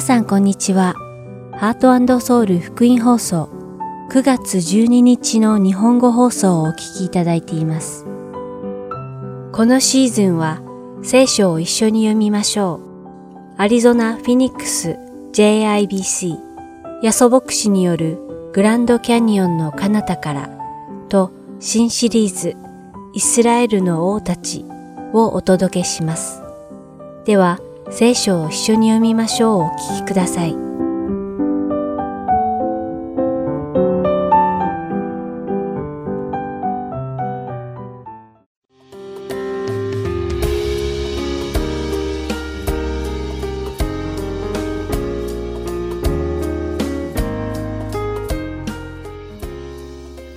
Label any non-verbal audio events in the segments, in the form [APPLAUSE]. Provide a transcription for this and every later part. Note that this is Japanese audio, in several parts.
皆さんこんにちは。ハートソウル福音放送9月12日の日本語放送をお聞きいただいています。このシーズンは聖書を一緒に読みましょう。アリゾナ・フィニックス JIBC ヤソ牧師によるグランドキャニオンの彼方からと新シリーズイスラエルの王たちをお届けします。では、聖書を一緒に読みましょうお聞きください。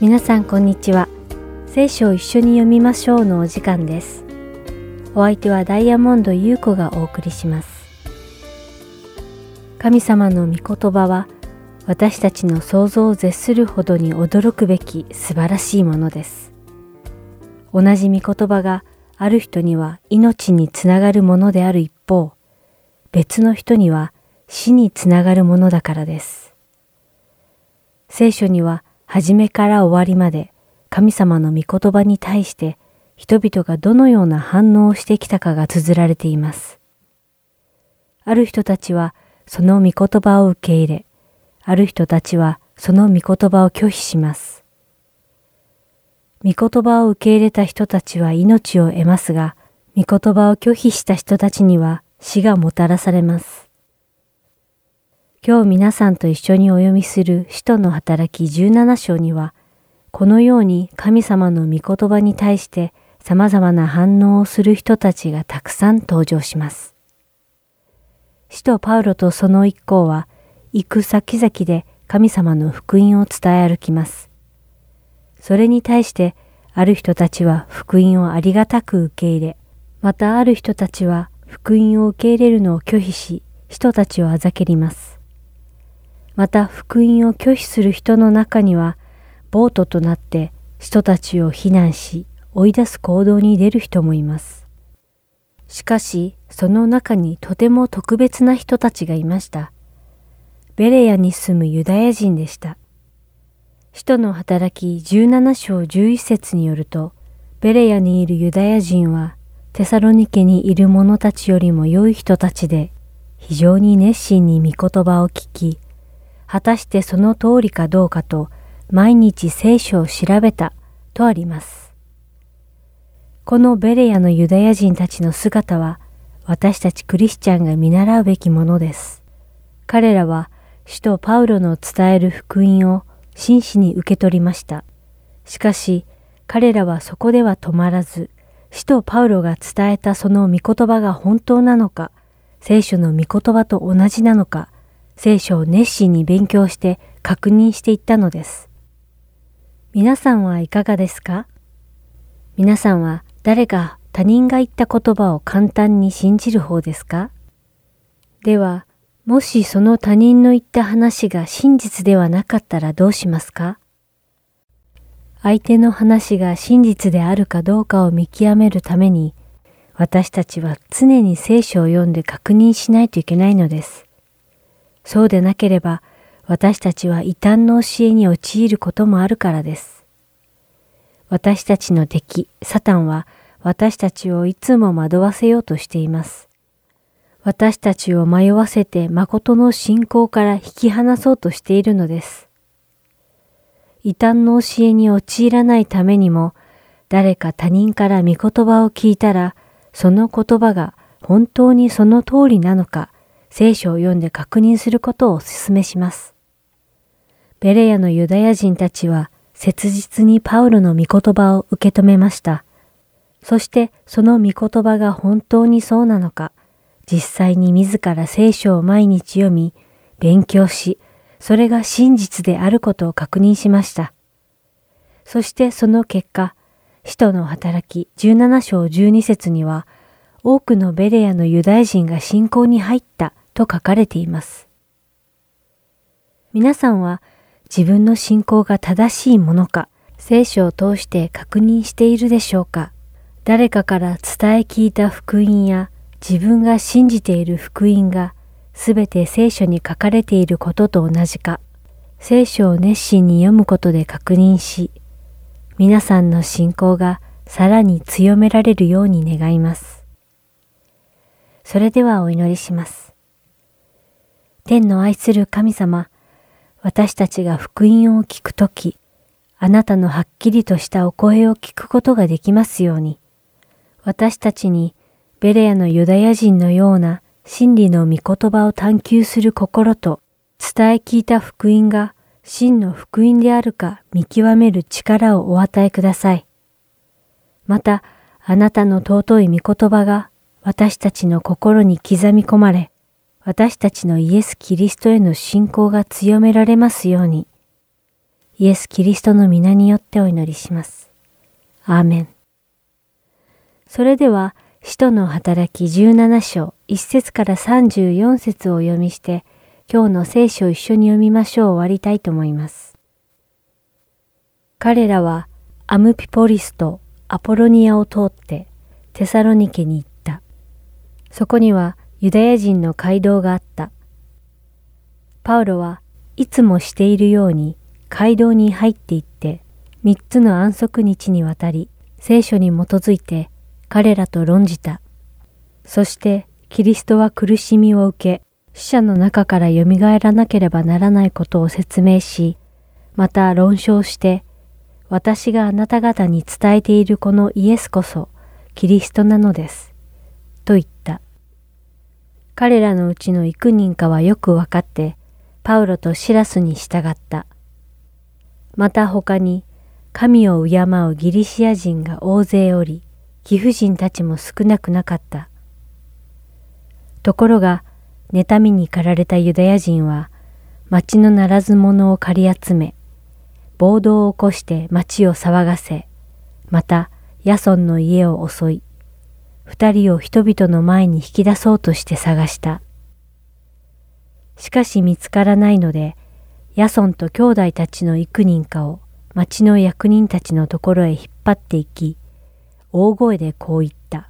皆さんこんにちは。聖書を一緒に読みましょうのお時間です。お相手はダイヤモンド優子がお送りします。神様の御言葉は私たちの想像を絶するほどに驚くべき素晴らしいものです。同じ御言葉がある人には命につながるものである一方、別の人には死につながるものだからです。聖書には初めから終わりまで神様の御言葉に対して人々がどのような反応をしてきたかが綴られています。ある人たちはその御言葉を受け入れ、ある人たちはその御言葉を拒否します。御言葉を受け入れた人たちは命を得ますが、御言葉を拒否した人たちには死がもたらされます。今日皆さんと一緒にお読みする使徒の働き17章には、このように神様の御言葉に対して様々な反応をする人たちがたくさん登場します。使徒パウロとその一行は、行く先々で神様の福音を伝え歩きます。それに対して、ある人たちは福音をありがたく受け入れ、またある人たちは福音を受け入れるのを拒否し、人たちをあざけります。また福音を拒否する人の中には、ボートとなって人たちを非難し、追い出す行動に出る人もいます。しかし、その中にとても特別な人たちがいました。ベレヤに住むユダヤ人でした。使徒の働き17章11節によると、ベレヤにいるユダヤ人はテサロニケにいる者たちよりも良い人たちで、非常に熱心に御言葉を聞き、果たしてその通りかどうかと毎日聖書を調べたとあります。このベレヤのユダヤ人たちの姿は私たちクリスチャンが見習うべきものです。彼らは使徒パウロの伝える福音を真摯に受け取りました。しかし彼らはそこでは止まらず、使徒パウロが伝えたその御言葉が本当なのか、聖書の御言葉と同じなのか、聖書を熱心に勉強して確認していったのです。皆さんはいかがですか？皆さんは誰が他人が言った言葉を簡単に信じる方ですか？では、もしその他人の言った話が真実ではなかったらどうしますか？相手の話が真実であるかどうかを見極めるために、私たちは常に聖書を読んで確認しないといけないのです。そうでなければ、私たちは異端の教えに陥ることもあるからです。私たちの敵、サタンは私たちをいつも惑わせようとしています。私たちを迷わせて誠の信仰から引き離そうとしているのです。異端の教えに陥らないためにも、誰か他人から御言葉を聞いたら、その言葉が本当にその通りなのか、聖書を読んで確認することをお勧めします。ベレヤのユダヤ人たちは切実にパウロの御言葉を受け止めました。そしてその御言葉が本当にそうなのか、実際に自ら聖書を毎日読み、勉強し、それが真実であることを確認しました。そしてその結果、使徒の働き17章12節には、多くのベレヤのユダヤ人が信仰に入ったと書かれています。皆さんは自分の信仰が正しいものか、聖書を通して確認しているでしょうか誰かから伝え聞いた福音や自分が信じている福音がすべて聖書に書かれていることと同じか、聖書を熱心に読むことで確認し、皆さんの信仰がさらに強められるように願います。それではお祈りします。天の愛する神様、私たちが福音を聞くとき、あなたのはっきりとしたお声を聞くことができますように、私たちにベレアのユダヤ人のような真理の御言葉を探求する心と伝え聞いた福音が真の福音であるか見極める力をお与えください。また、あなたの尊い御言葉が私たちの心に刻み込まれ、私たちのイエス・キリストへの信仰が強められますように、イエス・キリストの皆によってお祈りします。アーメン。それでは、使徒の働き17章1節から34節をお読みして、今日の聖書を一緒に読みましょう終わりたいと思います。彼らはアムピポリスとアポロニアを通ってテサロニケに行った。そこにはユダヤ人の街道があった。パウロはいつもしているように街道に入っていって三つの安息日にわたり聖書に基づいて彼らと論じた。そしてキリストは苦しみを受け、死者の中から蘇らなければならないことを説明し、また論証して、私があなた方に伝えているこのイエスこそキリストなのです。と言った。彼らのうちの幾人かはよくわかって、パウロとシラスに従った。また他に、神を敬うギリシア人が大勢おり、貴婦人たちも少なくなかった。ところが、妬みに駆られたユダヤ人は、町のならず者を借り集め、暴動を起こして町を騒がせ、また、ヤソンの家を襲い、二人を人々の前に引き出そうとして探した。しかし見つからないので、ヤソンと兄弟たちの幾人かを町の役人たちのところへ引っ張っていき、大声でこう言った。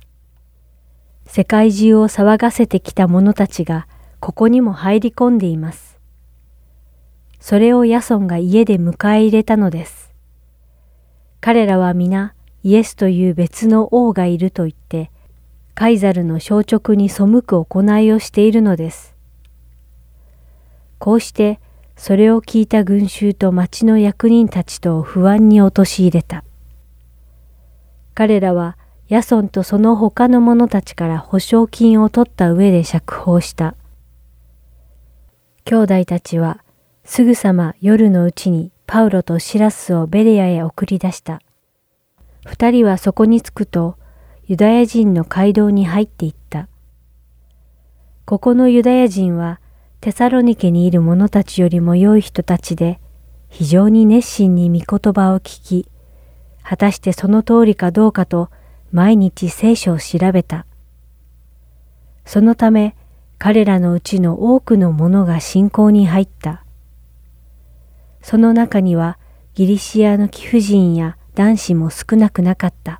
世界中を騒がせてきた者たちがここにも入り込んでいます。それをヤソンが家で迎え入れたのです。彼らは皆イエスという別の王がいると言って、カイザルの消直に背く行いをしているのです。こうしてそれを聞いた群衆と町の役人たちと不安に陥れた。彼らはヤソンとその他の者たちから保証金を取った上で釈放した。兄弟たちはすぐさま夜のうちにパウロとシラスをベレアへ送り出した。二人はそこに着くとユダヤ人の街道に入っていった。ここのユダヤ人はテサロニケにいる者たちよりも良い人たちで非常に熱心に御言葉を聞き、果たしてその通りかどうかと毎日聖書を調べた。そのため彼らのうちの多くの者が信仰に入った。その中にはギリシアの貴婦人や男子も少なくなかった。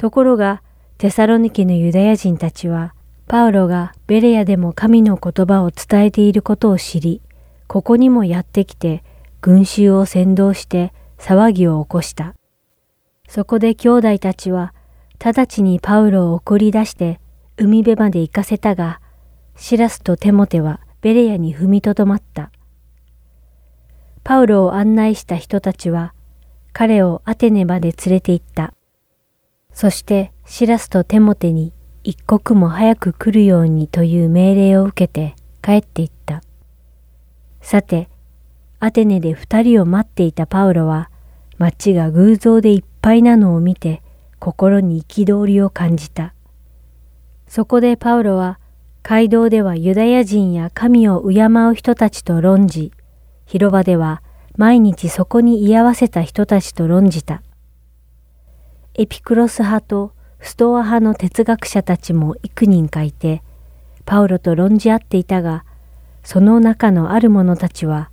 ところがテサロニケのユダヤ人たちはパウロがベレアでも神の言葉を伝えていることを知り、ここにもやってきて群衆を先導して騒ぎを起こした。そこで兄弟たちは直ちにパウロを送り出して海辺まで行かせたが、シラスとテモテはベレアに踏みとどまった。パウロを案内した人たちは、彼をアテネまで連れて行った。そしてシラスとテモテに一刻も早く来るようにという命令を受けて帰って行った。さて、アテネで二人を待っていたパウロは、街が偶像でいっぱいなのを見て、心に憤りを感じた。そこでパウロは、街道ではユダヤ人や神を敬う人たちと論じ、広場では毎日そこに居合わせた人たちと論じた。エピクロス派とストア派の哲学者たちも幾人かいて、パウロと論じ合っていたが、その中のある者たちは、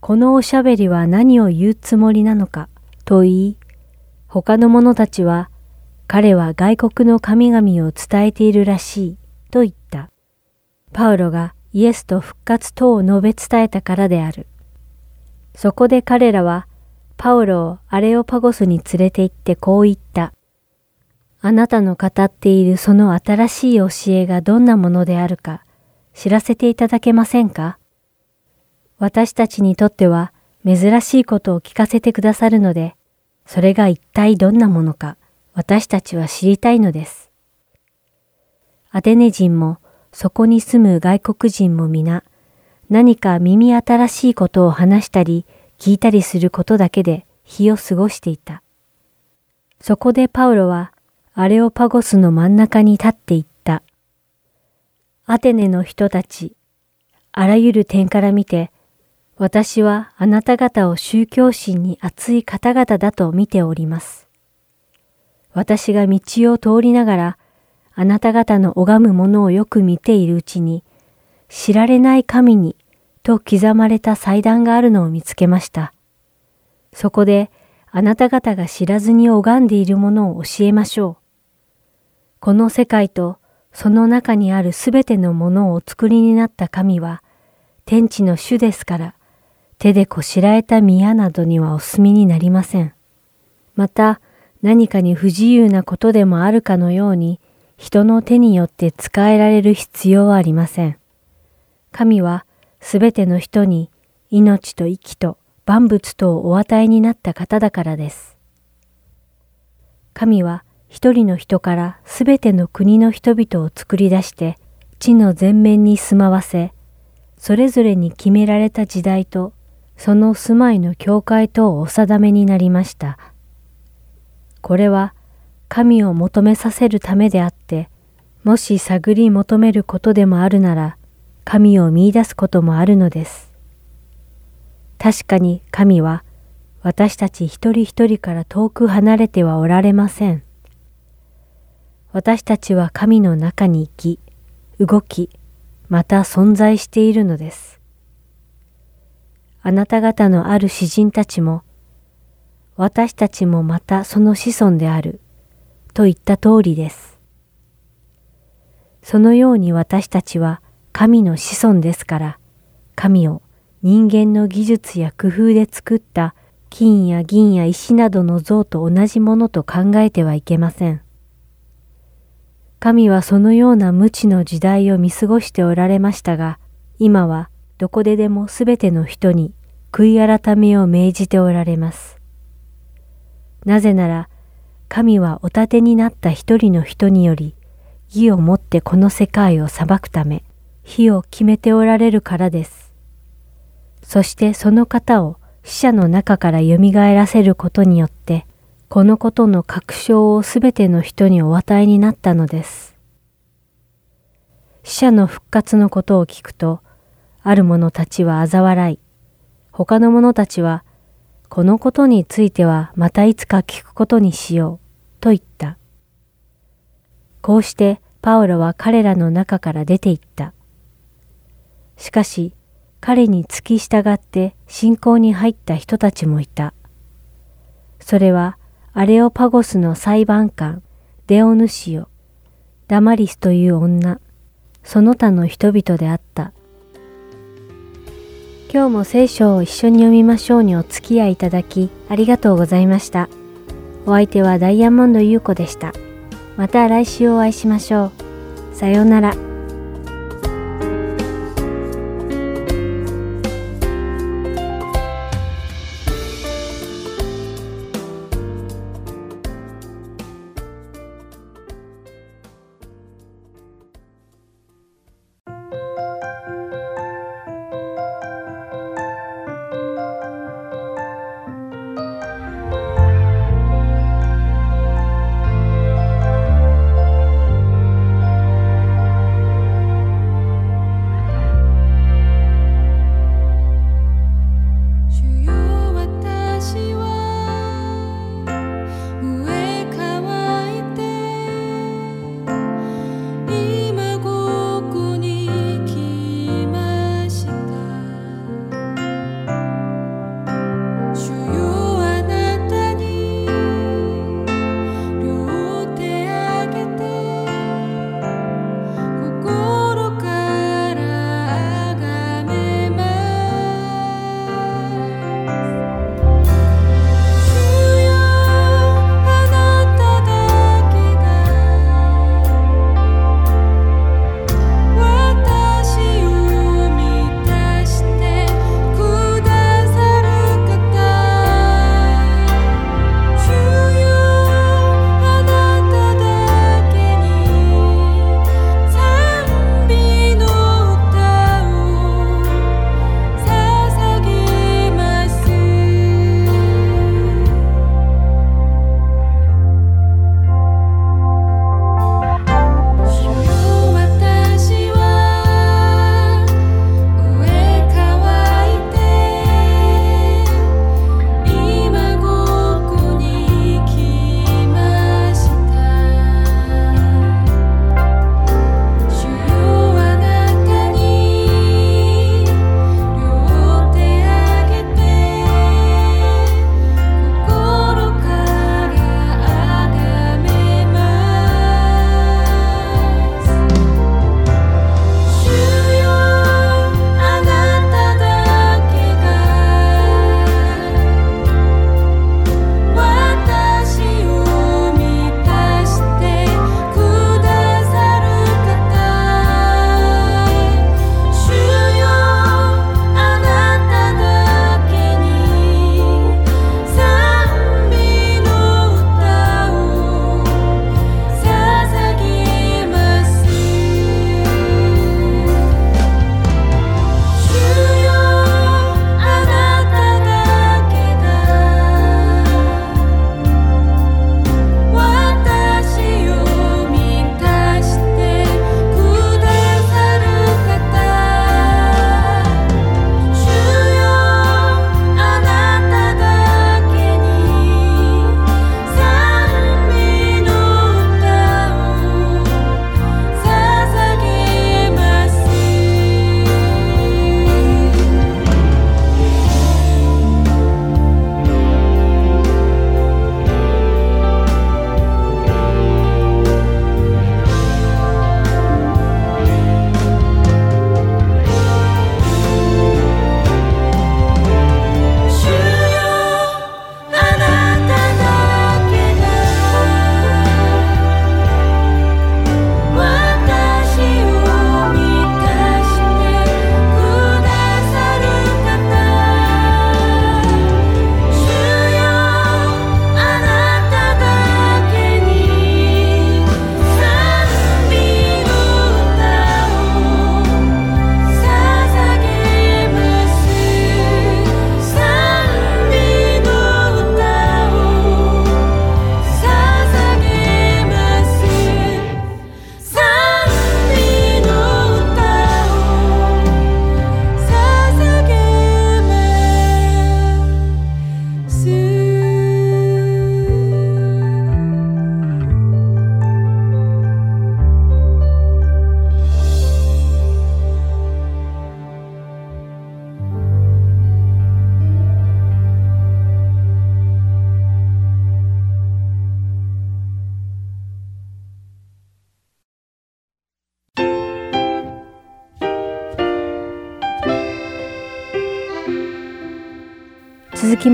このおしゃべりは何を言うつもりなのか、と言い、他の者たちは、彼は外国の神々を伝えているらしい、と言った。パウロがイエスと復活等を述べ伝えたからである。そこで彼らはパウロをアレオパゴスに連れて行ってこう言った。あなたの語っているその新しい教えがどんなものであるか知らせていただけませんか？私たちにとっては珍しいことを聞かせてくださるので、それが一体どんなものか私たちは知りたいのです。アテネ人もそこに住む外国人も皆何か耳新しいことを話したり聞いたりすることだけで日を過ごしていた。そこでパウロはアレオパゴスの真ん中に立っていった。アテネの人たち、あらゆる点から見て、私はあなた方を宗教心に熱い方々だと見ております。私が道を通りながら、あなた方の拝むものをよく見ているうちに、知られない神にと刻まれた祭壇があるのを見つけました。そこであなた方が知らずに拝んでいるものを教えましょう。この世界とその中にあるすべてのものをお作りになった神は、天地の主ですから、手でこしらえた宮などにはお住みになりません。また、何かに不自由なことでもあるかのように、人の手によって使えられる必要はありません。神は、すべての人に命と息と万物とをお与えになった方だからです。神は、一人の人からすべての国の人々を作り出して地の全面に住まわせ、それぞれに決められた時代とその住まいの教会とをお定めになりました。これは神を求めさせるためであって、もし探り求めることでもあるなら、神を見出すこともあるのです。確かに神は私たち一人一人から遠く離れてはおられません。私たちは神の中に生き、動き、また存在しているのです。あなた方のある詩人たちも、私たちもまたその子孫である、と言った通りです。そのように私たちは神の子孫ですから、神を人間の技術や工夫で作った金や銀や石などの像と同じものと考えてはいけません。神はそのような無知の時代を見過ごしておられましたが、今はどこででもすべての人に悔い改めを命じておられます。なぜなら、神はお立てになった一人の人により、義をもってこの世界を裁くため、火を決めておられるからです。そしてその方を死者の中から蘇らせることによって、このことの確証をすべての人にお与えになったのです。死者の復活のことを聞くと、ある者たちは嘲笑い、他の者たちは、このことについてはまたいつか聞くことにしよう、と言った。こうしてパウロは彼らの中から出て行った。しかし、彼に付き従って信仰に入った人たちもいた。それはアレオパゴスの裁判官、デオヌシオ、ダマリスという女、その他の人々であった。今日も聖書を一緒に読みましょうにお付き合いいただきありがとうございました。お相手はダイヤモンド優子でした。また来週お会いしましょう。さようなら。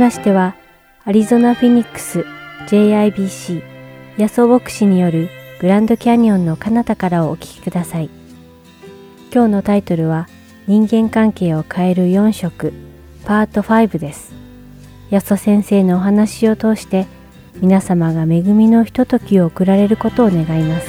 ましては、アリゾナ・フィニックス JIBC 野草牧師によるグランドキャニオンの彼方からをお聞きください。今日のタイトルは人間関係を変える4色パート5です。安田先生のお話を通して皆様が恵みのひとときを送られることを願います。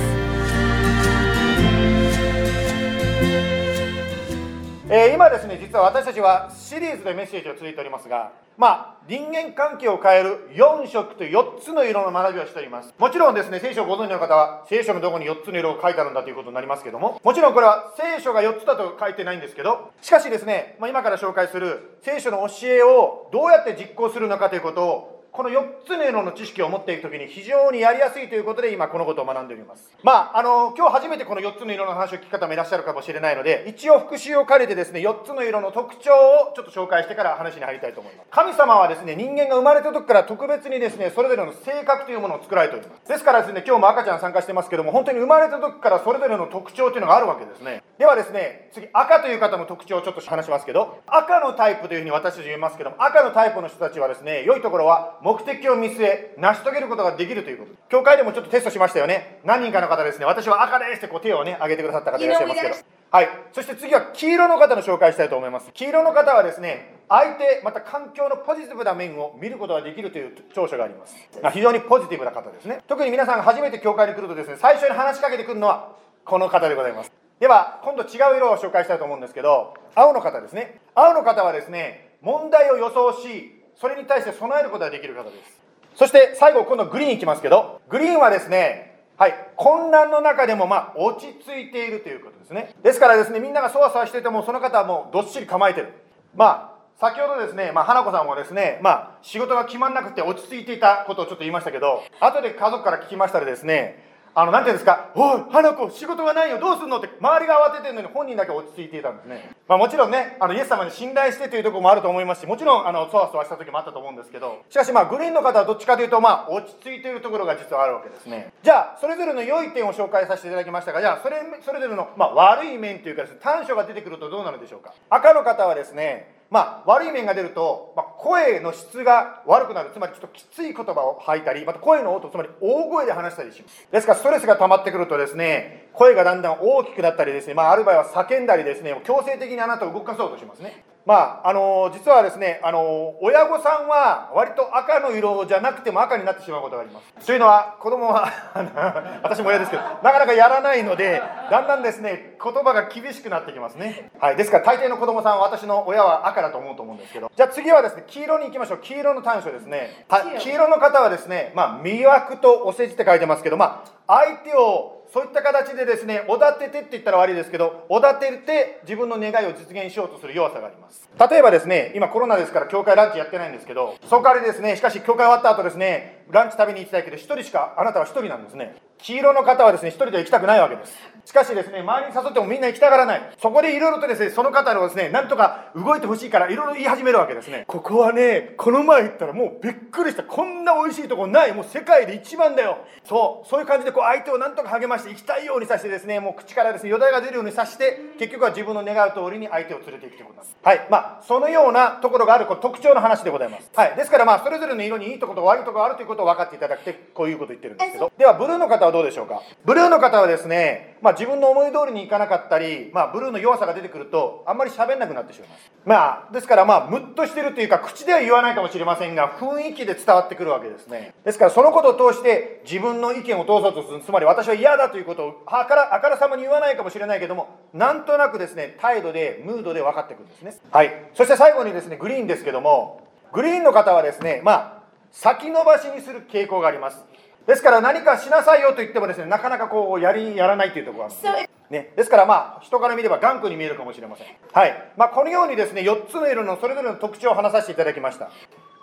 えー、今ですね実は私たちはシリーズでメッセージを続いておりますがまあ人間関係を変える4色と4つの色の学びをしております。もちろんですね聖書をご存知の方は聖書のどこに4つの色を書いてあるんだということになりますけどももちろんこれは聖書が4つだと書いてないんですけどしかしですね、まあ、今から紹介する聖書の教えをどうやって実行するのかということをこの4つの色の知識を持っていくときに非常にやりやすいということで今このことを学んでおります。まあ、あの、今日初めてこの4つの色の話を聞く方もいらっしゃるかもしれないので、一応復習を兼ねてですね、4つの色の特徴をちょっと紹介してから話に入りたいと思います。神様はですね、人間が生まれた時から特別にですね、それぞれの性格というものを作られております。ですからですね、今日も赤ちゃん参加してますけども、本当に生まれた時からそれぞれの特徴というのがあるわけですね。ではですね、次、赤という方の特徴をちょっと話しますけど、赤のタイプというふうに私たち言いますけども、赤のタイプの人たちはですね、良いところは目的を見据ええ成し遂げることができるということ。教会でもちょっとテストしましたよね。何人かの方ですね。私は赤ですってこう手をね挙げてくださった方いらっしゃいますけど。はい。そして次は黄色の方の紹介したいと思います。黄色の方はですね相手また環境のポジティブな面を見ることができるという長所があります。非常にポジティブな方ですね。特に皆さんが初めて教会に来るとですね最初に話しかけてくるのはこの方でございます。では今度違う色を紹介したいと思うんですけど青の方ですね。青の方はですね問題を予想しそれに対して備えることができる方です。そして最後今度グリーンいきますけどグリーンはですねはい混乱の中でもまあ落ち着いているということですね。ですからですねみんながそわそわしていてもその方はもうどっしり構えてる。まあ先ほどですね、まあ、花子さんもですね、まあ、仕事が決まんなくて落ち着いていたことをちょっと言いましたけど、後で家族から聞きましたらですね、あの、なんていうんですか、おい、花子、仕事がないよ、どうすんの？って、周りが慌ててるのに本人だけ落ち着いていたんですね。まあもちろんね、あの、イエス様に信頼してというところもあると思いますし、もちろん、あの、そわそわした時もあったと思うんですけど、しかしまあ、グリーンの方はどっちかというと、まあ、落ち着いているところが実はあるわけですね。じゃあ、それぞれの良い点を紹介させていただきましたが、じゃあ、それ、それぞれの、まあ、悪い面というかですね、短所が出てくるとどうなるでしょうか？赤の方はですね、まあ、悪い面が出ると、声の質が悪くなる。つまりちょっときつい言葉を吐いたりまた声の音つまり大声で話したりします。ですからストレスが溜まってくるとですね声がだんだん大きくなったりですね、まあ、ある場合は叫んだりですね強制的にあなたを動かそうとしますね。まあ、あの実はですね、あの親御さんは割と赤の色じゃなくても赤になってしまうことがあります。というのは、子供は [LAUGHS] 私も親ですけど、なかなかやらないので、だんだんですね、言葉が厳しくなってきますね。はい。ですから、大抵の子供さんは私の親は赤だと思うと思うんですけど、じゃあ次はですね、黄色に行きましょう。黄色の短所ですね。はい。黄色の方はですね、まあ、魅惑とお世辞って書いてますけど、まあ、相手をそういった形でですね、おだててって言ったら悪いですけど、おだてて自分の願いを実現しようとする弱さがあります。例えばですね、今コロナですから教会ランチやってないんですけど、そこからですね、しかし教会終わった後ですね、ランチ食べに行きたいけど、1人しか、あなたは1人なんですね。黄色の方はですね、1人で行きたくないわけです。しかしですね、周りに誘ってもみんな行きたがらない。そこでいろいろとですね、その方のですね、なんとか動いてほしいからいろいろ言い始めるわけですね。ここはね、この前行ったらもうびっくりした。こんな美味しいとこない。もう世界で一番だよ。そう、そういう感じでこう相手をなんとか励まして行きたいようにさしてですね、もう口からですね、よだれが出るようにさして、結局は自分の願う通りに相手を連れていくということです。はい。まあ、そのようなところがあるこ特徴の話でございます。はい。ですからまあ、それぞれの色にいいところと悪いところがあるということを分かっていただくて、こういうことを言ってるんですけど。では、ブルーの方はどうでしょうか？ブルーの方はですね、まあ、自分の思い通りにいかなかったり、まあ、ブルーの弱さが出てくると、あんまり喋んなくなってしまいます。まあ、ですからまあ、ムッとしてるというか、口では言わないかもしれませんが、雰囲気で伝わってくるわけですね。ですから、そのことを通して、自分の意見を通そうとする。つまり、私は嫌だということを、あからあからさまに言わないかもしれないけども、なんとなくですね、態度で、ムードで分かってくるんですね。はい。そして最後にですね、グリーンですけども、グリーンの方はですね、まあ、先延ばしにする傾向があります。ですから何かしなさいよと言ってもですね、なかなかこう、やり、やらないというところがあるんです。ね、ですからまあ、人から見れば頑固に見えるかもしれません。はい。まあ、このようにですね、4つの色のそれぞれの特徴を話させていただきました。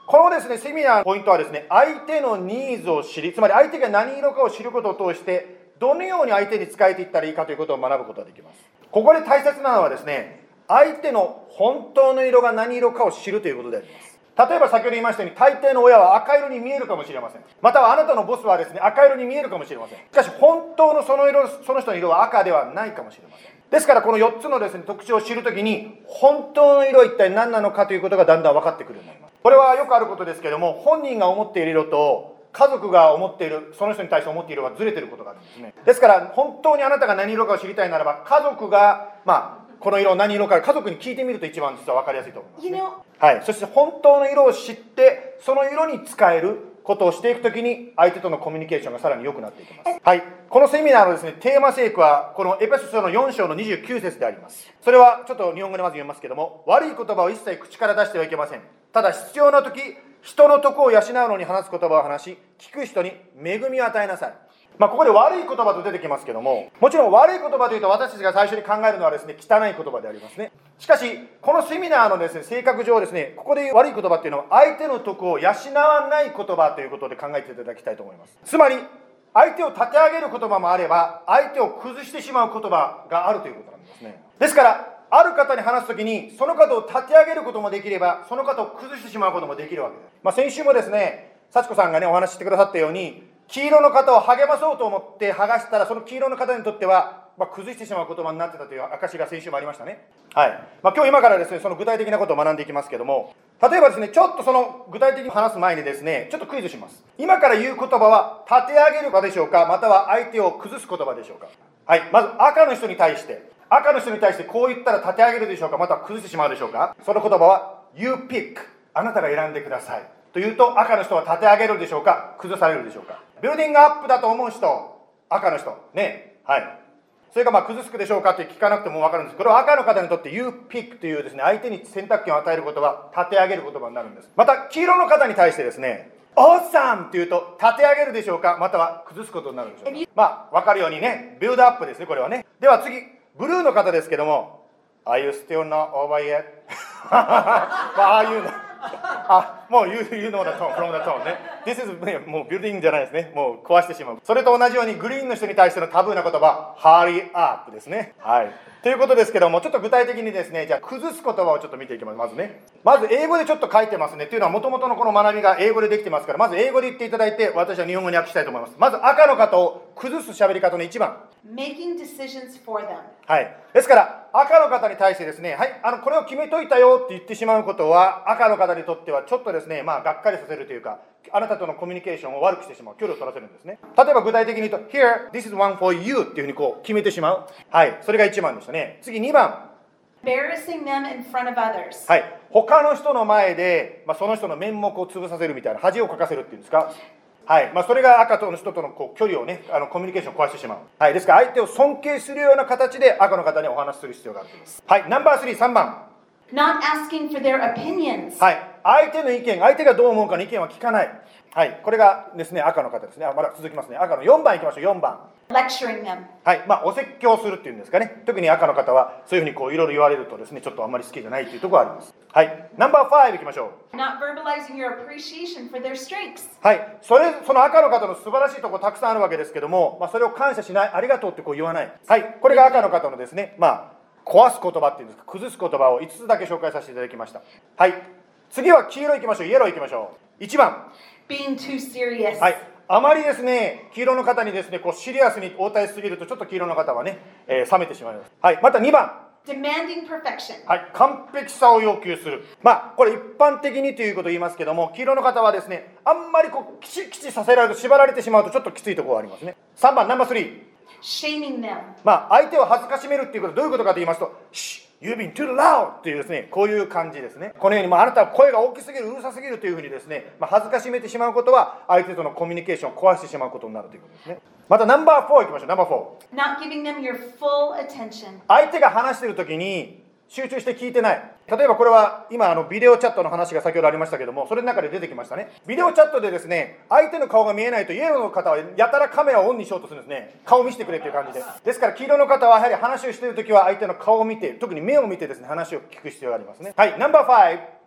このですね、セミナーのポイントはですね、相手のニーズを知り、つまり相手が何色かを知ることを通して、どのように相手に使えていったらいいかということを学ぶことができます。ここで大切なのはですね、相手の本当の色が何色かを知るということであります。例えば先ほど言いましたように大抵の親は赤色に見えるかもしれません。またはあなたのボスはですね赤色に見えるかもしれません。しかし本当のその色その人の色は赤ではないかもしれません。ですからこの4つのですね特徴を知るときに本当の色は一体何なのかということがだんだん分かってくるようになります。これはよくあることですけども本人が思っている色と家族が思っているその人に対して思っている色がずれてることがあるんですね。ですから本当にあなたが何色かを知りたいならば家族がまあこの色何色か家族に聞いてみると一番実は分かりやすいと思います、ね。はい、そして本当の色を知ってその色に使えることをしていくときに相手とのコミュニケーションがさらに良くなっていきます、はい、このセミナーのですねテーマ聖句はこのエペソ書の4章の29節であります。それはちょっと日本語でまず読みますけども悪い言葉を一切口から出してはいけません。ただ必要な時人の徳を養うのに話す言葉を話し聞く人に恵みを与えなさいまあ、ここで悪い言葉と出てきますけども、もちろん悪い言葉というと私たちが最初に考えるのはですね、汚い言葉でありますね。しかし、このセミナーのですね、性格上ですね、ここで言う悪い言葉っていうのは、相手の徳を養わない言葉ということで考えていただきたいと思います。つまり、相手を立て上げる言葉もあれば、相手を崩してしまう言葉があるということなんですね。ですから、ある方に話すときに、その方を立て上げることもできれば、その方を崩してしまうこともできるわけです。まあ、先週もですね、幸子さんがね、お話ししてくださったように、黄色の方を励まそうと思って剥がしたら、その黄色の方にとっては、まあ、崩してしまう言葉になってたという証が先週もありましたね。はい。まあ、今日今からですね、その具体的なことを学んでいきますけども、例えばですね、ちょっとその具体的に話す前にですね、ちょっとクイズします。今から言う言葉は、立て上げるかでしょうか、または相手を崩す言葉でしょうか。はい。まず赤の人に対して、赤の人に対してこう言ったら立て上げるでしょうか、または崩してしまうでしょうか。その言葉は、You pick。あなたが選んでください。というと、赤の人は立て上げるでしょうか、崩されるでしょうか。ビルディングアップだと思う人、赤の人、ね。はい。それがまあ崩すでしょうかって聞かなくても分かるんです。これは赤の方にとって You pick というですね、相手に選択権を与える言葉、立て上げる言葉になるんです。また、黄色の方に対してですね、Awesome! っていうと、立て上げるでしょうか、または崩すことになるんでしょうか。まあ、分かるようにね、ビルドアップですね、これはね。では次、ブルーの方ですけども、Are you still not over yet? [LAUGHS] まあ、ああいうの。あ、もう you, you know the tone, from the tone ね。This is ね、もうビルディングじゃないですね。もう壊してしまう。それと同じようにグリーンの人に対してのタブーな言葉、hurry up ですね。はい。ということですけども、ちょっと具体的にですね、じゃあ崩す言葉をちょっと見ていきます。まずね。まず英語でちょっと書いてますね。っていうのは元々のこの学びが英語でできてますから、まず英語で言っていただいて、私は日本語に訳したいと思います。まず赤の方を崩す喋り方の1番。making decisions for them. はい。ですから、赤の方に対してですね、はい、あの、これを決めといたよって言ってしまうことは、赤の方にとってはちょっとですね、まあ、がっかりさせるというか、あなたとのコミュニケーションを悪くしてしまう、距離を取らせるんですね。例えば具体的に言うと、Here, this is one for you っていうふうにこう決めてしまう。はい。それが1番でしたね。次2番。Embarrassing them in front of others. はい。他の人の前で、まあ、その人の面目を潰させるみたいな、恥をかかせるっていうんですか？はい。まあ、それが赤との人とのこう距離をね、あの、コミュニケーションを壊してしまう。はい。ですから、相手を尊敬するような形で赤の方にお話しする必要があると思います。はい。ナンバー3、3番。Not asking for their opinions. はい。相手の意見、相手がどう思うかの意見は聞かない。はい。これがですね、赤の方ですね。あ、まだ続きますね。赤の4番いきましょう。4番。Lecturing them. はい。まあ、お説教するっていうんですかね。特に赤の方は、そういうふうにこう、いろいろ言われるとですね、ちょっとあんまり好きじゃないっていうところがあります。はい。ナンバー5いきましょう。Not verbalizing your appreciation for their strengths. はい、それその赤の方の素晴らしいところたくさんあるわけですけども、まあ、それを感謝しない、ありがとうってこう言わない、はい、これが赤の方のですね、まあ、壊す言葉っていうんですか、崩す言葉を5つだけ紹介させていただきました。はい、次は黄色いきましょう、イエローいきましょう。1番、Being too serious. はい、あまりですね、黄色の方にですね、こうシリアスに応対しすぎると、ちょっと黄色の方はね、えー冷めてしまいます。はい、また2番、Demanding perfection. はい、完璧さを要求する。まあ、これ一般的にということを言いますけども、黄色の方はですね、あんまりこう、きちきちさせられると縛られてしまうとちょっときついところがありますね。3番、ナンバー3。Shaming them. まあ、相手を恥ずかしめるっていうことはどういうことかと言いますと、You've been too loud! っていうですね、こういう感じですね。このように、まあ、あなたは声が大きすぎる、うるさすぎるというふうにですね、まあ、恥ずかしめてしまうことは、相手とのコミュニケーションを壊してしまうことになるということですね。また、ナンバー4いきましょう、ナンバー4。Not giving them your full attention. 相手が話している時に集中して聞いてない。例えばこれは今あのビデオチャットの話が先ほどありましたけどもそれの中で出てきましたね。ビデオチャットでですね相手の顔が見えないとイエローの方はやたらカメラをオンにしようとするんですね。顔見せてくれっていう感じで。ですから黄色の方はやはり話をしている時は相手の顔を見て特に目を見てですね話を聞く必要がありますね。はいナンバー5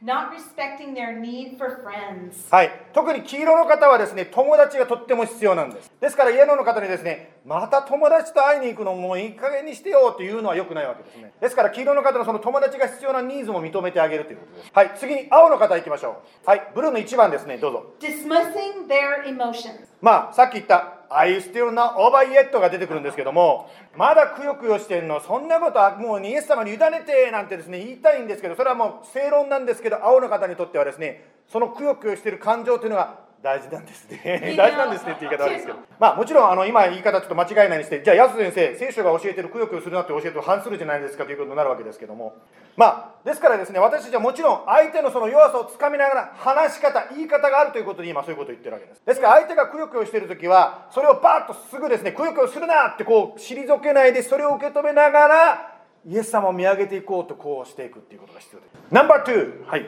Not respecting their need for friends. はい、特に黄色の方はですね友達がとっても必要なんです。ですからイエローの方にですねまた友達と会いに行くのもういい加減にしてよっていうのは良くないわけですね。ですから黄色の方のその友達が必要なニーズも認めてあげるということです。はい次に青の方行きましょう。はいブルーの1番ですね。どうぞ。Dismissing their emotions. まあさっき言った「Are you still not over yet?」が出てくるんですけどもまだくよくよしてんの？そんなことはもうイエス様に委ねてなんてですね言いたいんですけどそれはもう正論なんですけど青の方にとってはですねそのくよくよしてる感情というのが大事なんですね。大事なんですねって言い方はですけど。まあもちろんあの今言い方ちょっと間違いないにしてじゃあ安先生聖書が教えてるくよくよするなって教えてる反するじゃないですかということになるわけですけども。まあですからですね私たちはもちろん相手のその弱さをつかみながら話し方言い方があるということで今そういうことを言ってるわけです。ですから相手がくよくよしてる時はそれをバーッとすぐですねくよくよするなってこう退けないでそれを受け止めながらイエス様を見上げていこうとこうしていくっていうことが必要ですナンバー2はい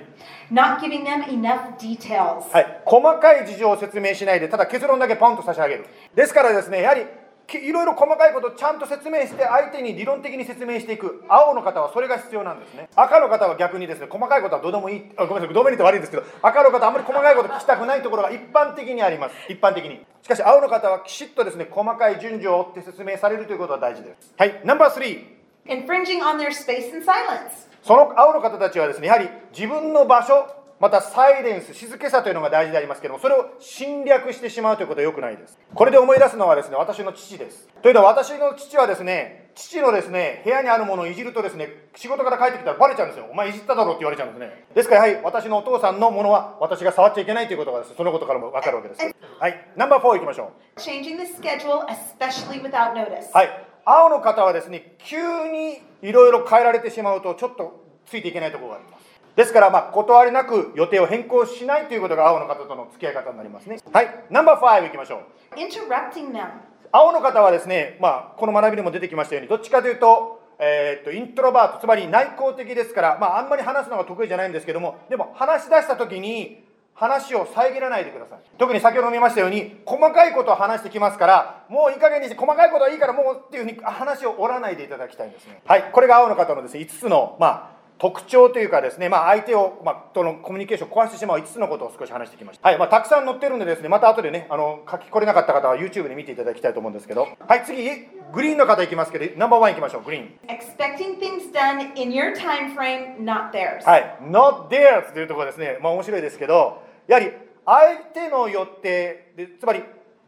Not giving them enough details. はい、細かい事情を説明しないで、ただ結論だけポンと差し上げる。ですからですね、やはりきいろいろ細かいことをちゃんと説明して、相手に理論的に説明していく。青の方はそれが必要なんですね。赤の方は逆にですね、細かいことはどうでもいい、あごめんなさい、どうでもいいって悪いんですけど、赤の方はあんまり細かいこと聞きたくないところが一般的にあります。一般的に。しかし、青の方はきちっとですね、細かい順序を追って説明されるということは大事です。はい、ナンバー3。Infringing on their space and silence. その青の方たちはですね、やはり自分の場所、またサイレンス、静けさというのが大事でありますけども、それを侵略してしまうということは良くないです。これで思い出すのはですね、私の父です。というのは私の父はですね、父のですね、部屋にあるものをいじるとですね、仕事から帰ってきたらバレちゃうんですよ。お前いじっただろうって言われちゃうんですね。ですからやはり私のお父さんのものは私が触っちゃいけないということがですね、そのことからも分かるわけです。はい、ナンバー4いきましょう。Changing the schedule, especially without notice. はい、青の方はですね、急にいろいろ変えられてしまうと、ちょっとついていけないところがあります。ですから、まあ、断りなく予定を変更しないということが青の方との付き合い方になりますね。はい、ナンバー5いきましょう。Interrupting them. 青の方はですね、まあ、この学びにも出てきましたように、どっちかというと、えーっとイントロバート、つまり内向的ですから、まあ、あんまり話すのが得意じゃないんですけども、でも話し出したときに、話を遮らないでください。特に先ほど見ましたように、細かいことを話してきますから、もういい加減にして、細かいことはいいから、もうっていうふうに話を折らないでいただきたいんですね。はい、これが青の方のですね、5つの、まあ、特徴というかですね、まあ、相手を、まあ、とのコミュニケーションを壊してしまう5つのことを少し話してきました。はい、まあ、たくさん載ってるんでですね、また後でね、あの、書きこれなかった方は YouTube で見ていただきたいと思うんですけど。はい、次、グリーンの方いきますけど、ナンバーワンいきましょう、グリーン。Expecting things done in your time frame, not theirs. はい、not theirs というところですね、まあ面白いですけど、やはり相手の予定で、つまり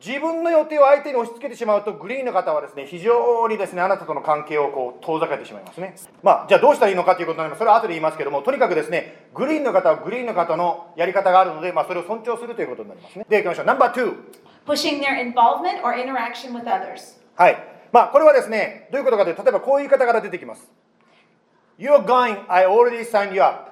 自分の予定を相手に押し付けてしまうと、グリーンの方はですね、非常にですね、あなたとの関係をこう遠ざけてしまいますね。まあ、じゃあどうしたらいいのかということになります。それは後で言いますけども、とにかくですね、グリーンの方はグリーンの方のやり方があるので、まあ、それを尊重するということになりますね。では行きましょう。ナンバー2。Pushing their involvement or interaction with others. はい。まあ、これはですね、どういうことかというと、例えばこういう言い方から出てきます。You're going, I already signed you up.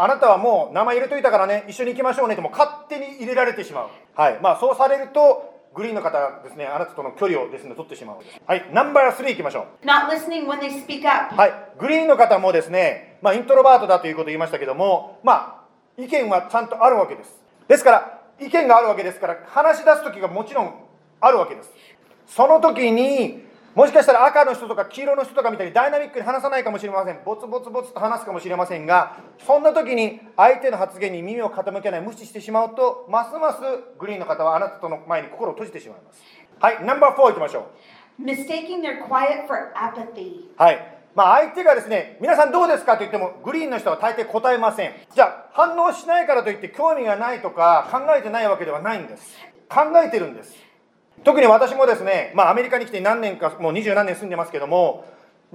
あなたはもう名前入れといたからね、一緒に行きましょうねってもう勝手に入れられてしまう。はい。まあ、そうされると、グリーンの方がですね、あなたとの距離をですね、取ってしまう。はい。ナンバー3いきましょう。Not listening when they speak up. はい。グリーンの方もですね、まあ、イントロバートだということを言いましたけども、まあ、意見はちゃんとあるわけです。ですから、意見があるわけですから、話し出す時がもちろんあるわけです。その時に、もしかしたら赤の人とか黄色の人とかみたいにダイナミックに話さないかもしれません。ボツボツボツと話すかもしれませんが、そんな時に相手の発言に耳を傾けない、無視してしまうと、ますますグリーンの方はあなたとの前に心を閉じてしまいます。はい、ナンバー4いきましょう。Mistaking their quiet for apathy. はい。まあ相手がですね、皆さんどうですかと言っても、グリーンの人は大抵答えません。じゃあ、反応しないからといって興味がないとか考えてないわけではないんです。考えてるんです。特に私もですね、まあアメリカに来て何年か、もう二十何年住んでますけども、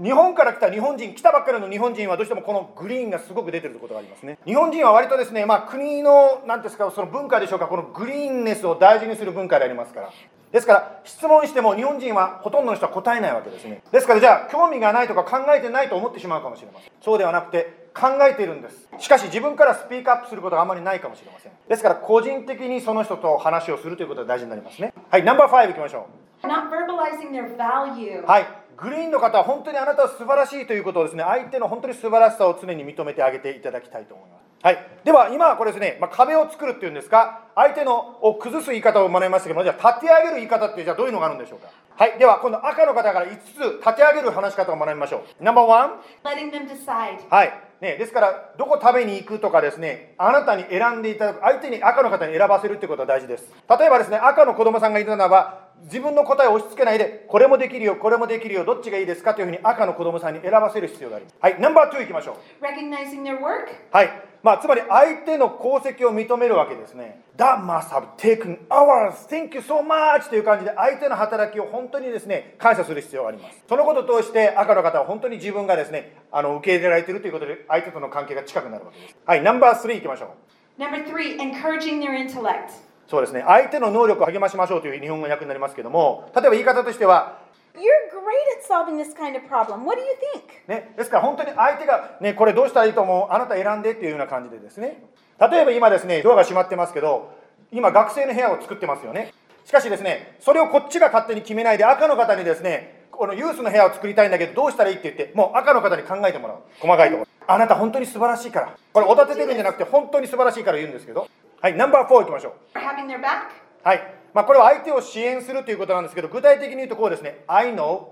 日本から来た日本人、来たばっかりの日本人はどうしてもこのグリーンがすごく出てることがありますね。日本人は割とですね、まあ国の、なんていうんですか、その文化でしょうか、このグリーンネスを大事にする文化でありますから。ですから、質問しても日本人はほとんどの人は答えないわけですね。ですから、じゃあ、興味がないとか考えてないと思ってしまうかもしれません。そうではなくて、考えているんです。しかし、自分からスピークアップすることがあまりないかもしれません。ですから、個人的にその人と話をするということが大事になりますね。はい、ナンバー5いきましょう。Not verbalizing their value. はい、グリーンの方は本当にあなたは素晴らしいということをですね、相手の本当に素晴らしさを常に認めてあげていただきたいと思います。はい、では今はこれですね、まあ、壁を作るっていうんですか、相手のを崩す言い方を学びましたけども、じゃあ立て上げる言い方ってじゃあどういうのがあるんでしょうか？はい、では今度赤の方から5つ立て上げる話し方を学びましょう。ナンバーワン。Letting them decide. はい。ね、ですから、どこ食べに行くとかですね、あなたに選んでいただく、相手に赤の方に選ばせるってことは大事です。例えばですね、赤の子供さんがいたならば、自分の答えを押し付けないで、これもできるよ、これもできるよ、どっちがいいですかというふうに赤の子供さんに選ばせる必要があります。はい、ナンバー2いきましょう。Recognizing their work. はい。まあ、つまり相手の功績を認めるわけですね。That must have taken hours. Thank you so much. という感じで相手の働きを本当にですね、感謝する必要があります。そのことを通して赤の方は本当に自分がですね、あの受け入れられているということで相手との関係が近くなるわけです。はい、ナンバー3いきましょう。Number three, encouraging their intellect. そうですね、相手の能力を励ましましょうという日本語訳になりますけども、例えば言い方としては、You're great at solving this kind of problem. What do you think? ね、ですから本当に相手が、ね、これどうしたらいいと思う？あなた選んでっていうような感じでですね。例えば今ですねドアが閉まってますけど今学生の部屋を作ってますよね。しかしですねそれをこっちが勝手に決めないで赤の方にですねこのユースの部屋を作りたいんだけどどうしたらいいって言ってもう赤の方に考えてもらう。細かいところ。あなた本当に素晴らしいから。これおだててるんじゃなくて本当に素晴らしいから言うんですけど。はいナンバー4いきましょう。Having their back? はい、まあ、これは相手を支援するということなんですけど具体的に言うとこうですね。I know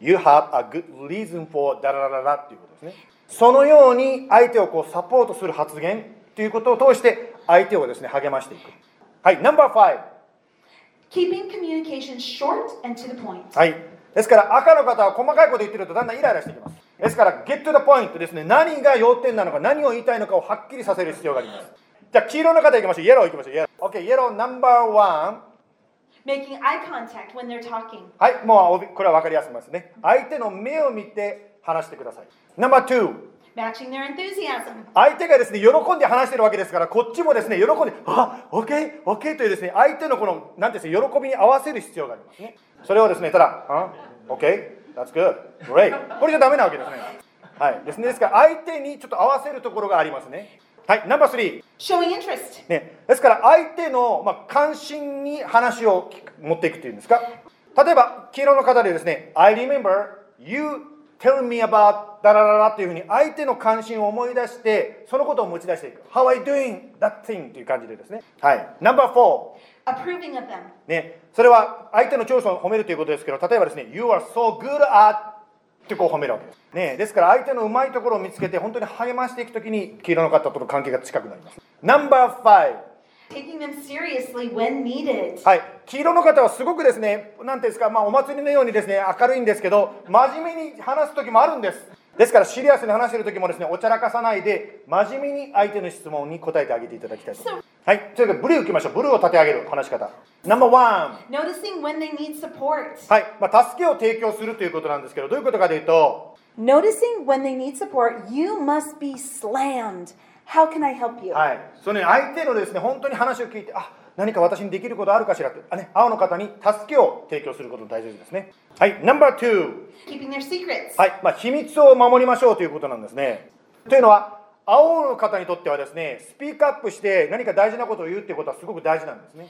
you have a good reason for ダラララっていうことですね。そのように相手をこうサポートする発言ということを通して相手をですね励ましていく。はいナンバー5 Keeping communication short and to the point. はい。ですから赤の方は細かいこと言ってるとだんだんイライラしてきます。ですから get to the point ですね。何が要点なのか何を言いたいのかをはっきりさせる必要があります。じゃあ黄色の方いきましょう。イエローいきましょう。イエロー OK イエローナンバーワン Making eye contact when they're talking. はい、もうこれは分かりやすいですね。相手の目を見て話してください。ナンバー2、Matching their enthusiasm. 相手がですね、喜んで話してるわけですから、こっちもですね、喜んで、あ、オッケー、オッケーというですね、相手のこの、なんていうんですか、喜びに合わせる必要がありますね。それをですね、ただ、あ、オッケー、that's good, great。これじゃダメなわけですね。はい、ですね、ですから、相手にちょっと合わせるところがありますね。はい、ナンバー3。Showing interest. ね、ですから相手の、まあ、関心に話を持っていくというんですか例えば黄色の方でですね I remember you tell me about ダラララっていうふうに相手の関心を思い出してそのことを持ち出していく How are you doing? That thing という感じでですねはいナンバー4 Approving of them. ね、それは相手の長所を褒めるということですけど例えばですね You are so good at ってこう褒めるわけです、ね、ですから相手のうまいところを見つけて本当に励ましていくときに黄色の方との関係が近くなります。ナンバー5 Taking them seriously when needed. はい、黄色の方はすごくですね、なんていうんですか、まあ、お祭りのようにですね、明るいんですけど、真面目に話す時もあるんです。ですから、シリアスに話している時もですね、おちゃらかさないで、真面目に相手の質問に答えてあげていただきたいと思います。はい、それブルー行きましょう。ブルーを立て上げる話し方。ナンバーワン。Noticing when they need support. はい、まあ、助けを提供するということなんですけど、どういうことかというと、Noticing when they need support, you must be slammed. How can I help you? はい、そのね、相手のですね、本当に話を聞いて、あ何か私にできることあるかしらって、あね、青の方に助けを提供することが大切ですね。はい、ナンバー2。Keeping their secrets. はい、まあ、秘密を守りましょうということなんですね。というのは、青の方にとってはですね、スピークアップして何か大事なことを言うっていうことはすごく大事なんですね。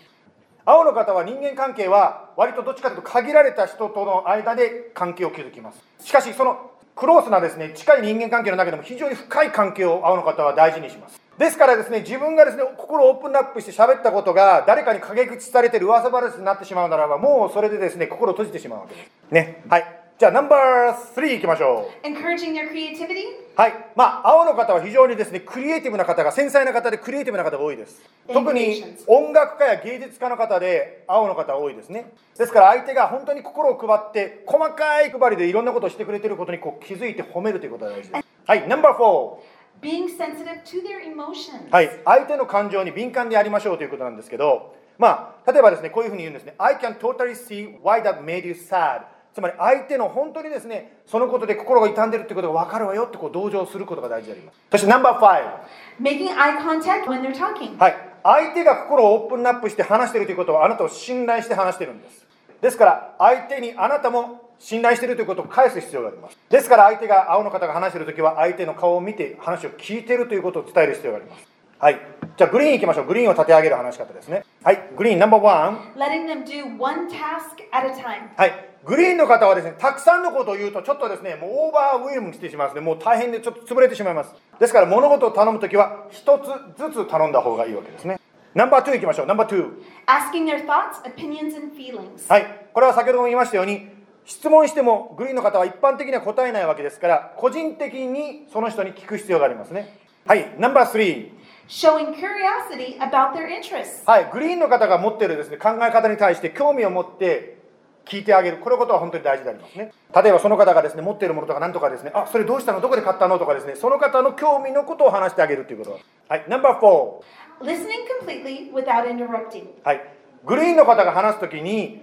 青の方は人間関係は割とどっちかというと限られた人との間で関係を築きます。しかし、そのクロースなですね、近い人間関係の中でも非常に深い関係を青の方は大事にします。ですからですね、自分がですね、心をオープンアップして喋ったことが誰かに陰口されてる噂話になってしまうならば、もうそれでですね、心を閉じてしまうわけです。ね。はい。じゃあ、ナンバー3いきましょう。Encouraging their creativity? はい、まあ、青の方は非常にですね、クリエイティブな方が、繊細な方でクリエイティブな方が多いです。特に音楽家や芸術家の方で、青の方は多いですね。ですから、相手が本当に心を配って、細かい配りでいろんなことをしてくれていることにこう気づいて褒めるということが大事です。はい、ナンバー4。Being sensitive to their emotions. はい、相手の感情に敏感でありましょうということなんですけど、まあ、例えばですね、こういうふうに言うんですね。I can totally see why that made you sad. つまり相手の本当にですね、そのことで心が痛んでるってことが分かるわよってこう同情することが大事であります。そしてナンバー5。Making eye contact when they're talking. はい、相手が心をオープンアップして話しているということはあなたを信頼して話しているんですですから相手にあなたも信頼しているということを返す必要があります。ですから相手が青の方が話しているときは相手の顔を見て話を聞いているということを伝える必要があります。はい。じゃあグリーン行きましょう。グリーンを立て上げる話し方ですね。はい。グリーンナンバーワン。Letting them do one task at a time. はい。グリーンの方はですねたくさんのことを言うとちょっとですねもうオーバーウェルムしてしまいますね。もう大変でちょっと潰れてしまいます。ですから物事を頼むときは一つずつ頼んだ方がいいわけですね。ナンバー2行きましょう。ナンバー2 Asking their thoughts, opinions, and feelings. はい、これは先ほども言いましたように、質問してもグリーンの方は一般的には答えないわけですから、個人的にその人に聞く必要がありますね。はい、ナンバー3。Showing curiosity about their interests. はい、グリーンの方が持っているですね、考え方に対して興味を持って聞いてあげるこのことは本当に大事でありますね例えばその方がですね持っているものとか何とかですねあそれどうしたの？どこで買ったの？とかですねその方の興味のことを話してあげるということはい No.4 Listening completely without interrupting. はいグリーンの方が話すときに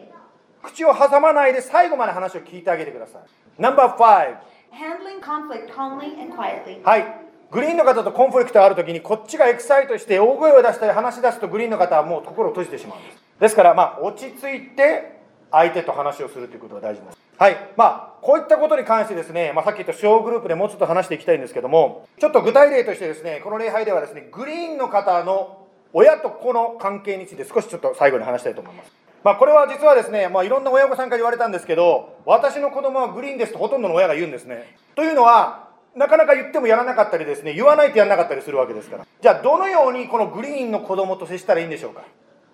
口を挟まないで最後まで話を聞いてあげてください。No.5 Handling conflict calmly and quietly. はい。グリーンの方とコンフリクトがあるときにこっちがエキサイトして大声を出したり話し出すとグリーンの方はもう心を閉じてしまうんです。ですからまあ落ち着いて相手と話をするということが大事です。はい。まあこういったことに関してですね、まあ、さっき言った小グループでもうちょっと話していきたいんですけどもちょっと具体例としてですねこの礼拝ではですねグリーンの方の親と子の関係について少しちょっと最後に話したいと思いますまあ、これは実はですね、まあ、いろんな親御さんから言われたんですけど私の子供はグリーンですとほとんどの親が言うんですね。というのはなかなか言ってもやらなかったりですね言わないとやらなかったりするわけですから。じゃあどのようにこのグリーンの子供と接したらいいんでしょうか。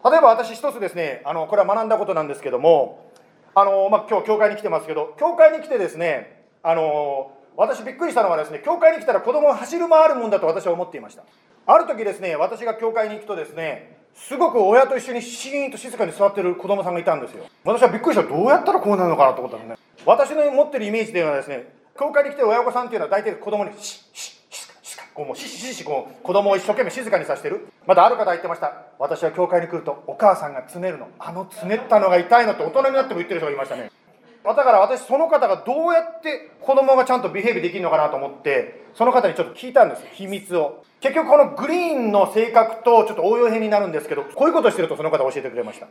例えば私一つですねあのこれは学んだことなんですけどもあの、まあ、今日教会に来てますけど教会に来てですねあの私びっくりしたのはですね教会に来たら子供が走る回るもんだと私は思っていました。ある時ですね私が教会に行くとですねすごく親と一緒にシーンと静かに座ってる子供さんがいたんですよ。私はびっくりした。どうやったらこうなるのかなと思ったんですね。私の持ってるイメージというのはですね教会に来てる親御さんっていうのは大体子供にシッシッシッシッシッシッシッシッこう子供を一生懸命静かにさせてるまたある方言ってました私は教会に来るとお母さんがつねるのあのつねったのが痛いのって大人になっても言ってる人がいましたねだから私その方がどうやって子供がちゃんとビヘイブできるのかなと思ってその方にちょっと聞いたんです秘密を結局このグリーンの性格とちょっと応用編になるんですけどこういうことをしてるとその方教えてくれました。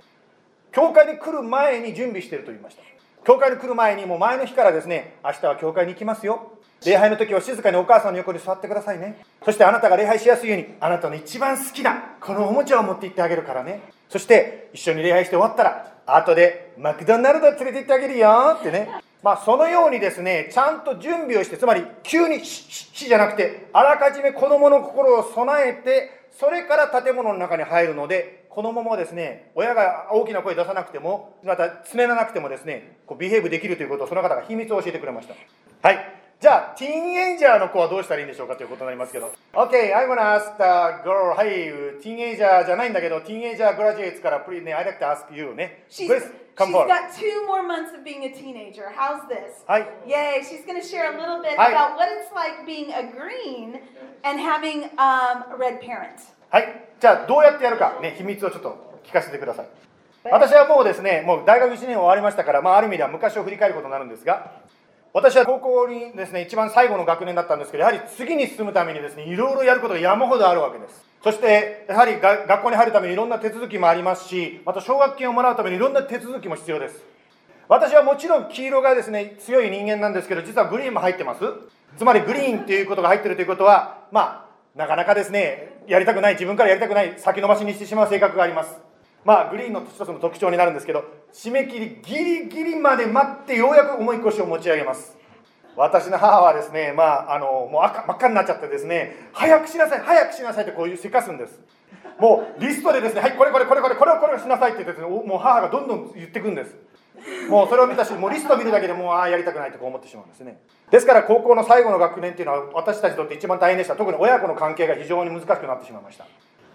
教会に来る前に準備してると言いました。教会に来る前にもう前の日からですね明日は教会に行きますよ。礼拝の時は静かにお母さんの横に座ってくださいね。そしてあなたが礼拝しやすいようにあなたの一番好きなこのおもちゃを持って行ってあげるからね。そして一緒に礼拝して終わったら後でマクドナルド連れて行ってあげるよってね。まあそのようにですねちゃんと準備をしてつまり急に死じゃなくてあらかじめ子供の心を備えてそれから建物の中に入るので子供もですね親が大きな声出さなくてもまたつめらなくてもですねこうビヘイブできるということをその方が秘密を教えてくれました。はい。じゃあティーンエイジャーの子はどうしたらいいんでしょうかということになりますけど OK I'm gonna ask the girl はいティーンエイジャーじゃないんだけどティーンエイジャーグラジュエイツから Please ね I'd like to ask you ね She's, Please come she's forward got two more months of being a teenager. How's this? はい Yay, she's going to share a little bit Hi. about what it's like being a green and having um, red parents. はい、じゃあどうやってやるか、ね、秘密をちょっと聞かせてください。私はもうですね、もう大学1年終わりましたから、まあ、ある意味では昔を振り返ることになるんですが、私は高校にですね、一番最後の学年だったんですけど、やはり次に進むためにですね、いろいろやることが山ほどあるわけです。そして、やはりが学校に入るためにいろんな手続きもありますし、また奨学金をもらうためにいろんな手続きも必要です。私はもちろん黄色がですね強い人間なんですけど実はグリーンも入ってますつまりグリーンっていうことが入ってるということはまあなかなかですねやりたくない自分からやりたくない先延ばしにしてしまう性格がありますまあグリーンの一つの特徴になるんですけど締め切りギリギリまで待ってようやく重い腰を持ち上げます私の母はですねまああのもう赤真っ赤になっちゃってですね早くしなさい早くしなさいってこういうせかすんですもうリストでですねはいこれこれこれこれこれをこれをしなさいって言ってですねもう母がどんどん言ってくんですもうそれを見たし、もうリスト見るだけでもうああやりたくないとこう思ってしまうんですね。ですから高校の最後の学年っていうのは私たちにとって一番大変でした。特に親子の関係が非常に難しくなってしまいました。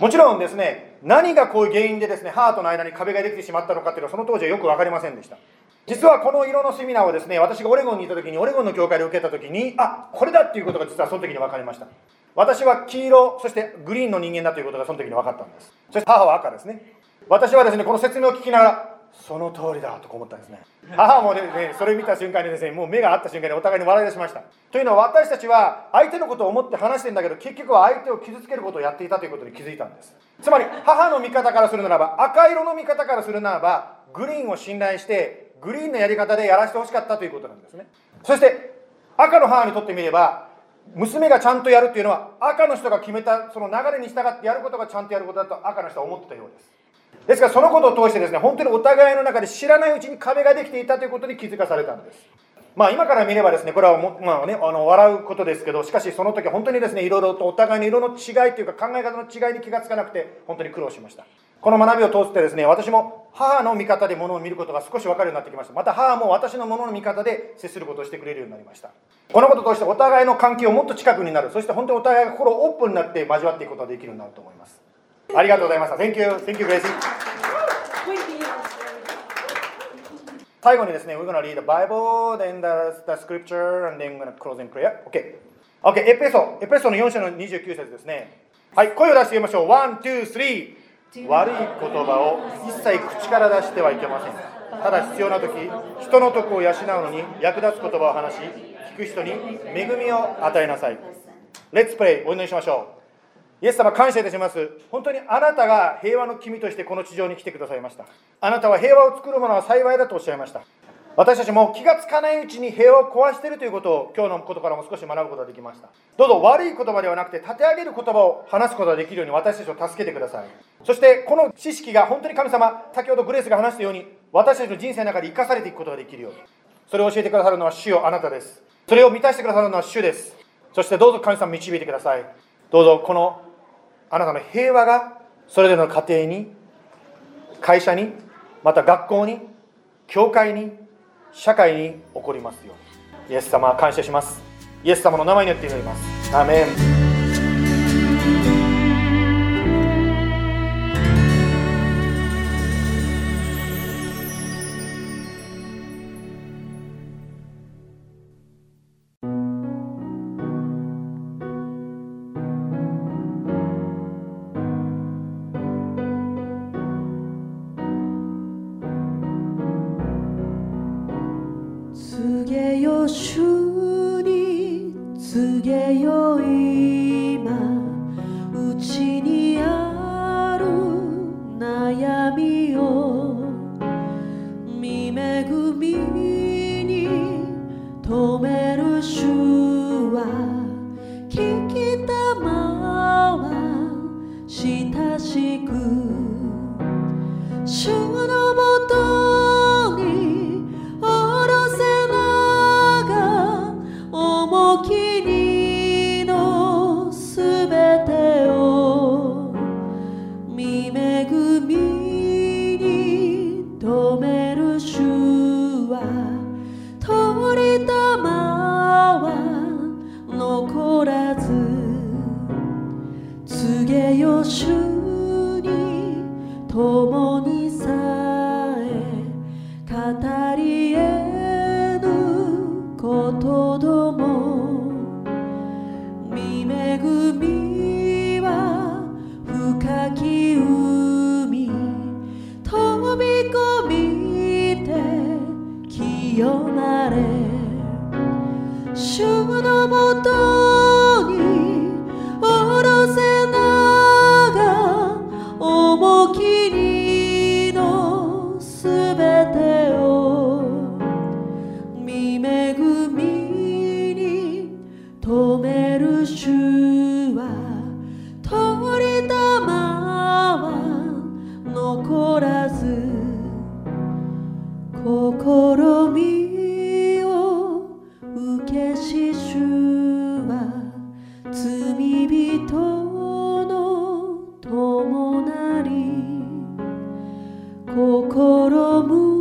もちろんですね、何がこういう原因でですね、母との間に壁ができてしまったのかっていうのはその当時はよく分かりませんでした。実はこの色のセミナーをですね、私がオレゴンにいた時に、オレゴンの教会で受けた時に、あこれだっていうことが実はその時に分かりました。私は黄色、そしてグリーンの人間だということがその時に分かったんです。そして母は赤ですね。私はですね、この説明を聞きながら、その通りだと思ったんですね。母もねそれ見た瞬間にですねもう目が合った瞬間にお互いに笑い出しました。というのは私たちは相手のことを思って話してんだけど結局は相手を傷つけることをやっていたということに気づいたんです。つまり母の味方からするならば赤色の味方からするならばグリーンを信頼してグリーンのやり方でやらせてほしかったということなんですね。そして赤の母にとってみれば娘がちゃんとやるっていうのは赤の人が決めたその流れに従ってやることがちゃんとやることだと赤の人は思ってたようです。ですからそのことを通してですね本当にお互いの中で知らないうちに壁ができていたということに気づかされたんです。まあ今から見ればですねこれはも、まあね、あの笑うことですけどしかしその時本当にですねいろいろとお互いの色の違いというか考え方の違いに気がつかなくて本当に苦労しました。この学びを通してですね私も母の味方で物を見ることが少し分かるようになってきました。また母も私の物の味方で接することをしてくれるようになりました。このことを通してお互いの関係をもっと近くになる。そして本当にお互いが心をオープンになって交わっていくことができるようになると思います。ありがとうございました Thank you Thank you Gracie 最後にですね、we're gonna read the Bible, then the, the scripture, and then we're gonna close in prayer. OK。OK、エペソ、エペソの4章の29節ですね。はい、声を出して言いましょう。1、2、3。悪い言葉を一切口から出してはいけません。ただ必要な時、人の徳を養うのに役立つ言葉を話し、聞く人に恵みを与えなさい。Let's pray お祈りしましょう。イエス様感謝いたします。本当にあなたが平和の君としてこの地上に来てくださいました。あなたは平和を作るものは幸いだとおっしゃいました。私たちも気がつかないうちに平和を壊しているということを今日のことからも少し学ぶことができました。どうぞ悪い言葉ではなくて立て上げる言葉を話すことができるように私たちを助けてください。そしてこの知識が本当に神様、先ほどグレースが話したように私たちの人生の中で生かされていくことができるように。それを教えてくださるのは主よあなたです。それを満たしてくださるのは主です。そしてどうぞ神様導いてください。どうぞこのあなたの平和がそれぞれの家庭に、会社に、また学校に、教会に、社会に起こりますように。イエス様感謝します。イエス様の名前によって祈ります。アメン。心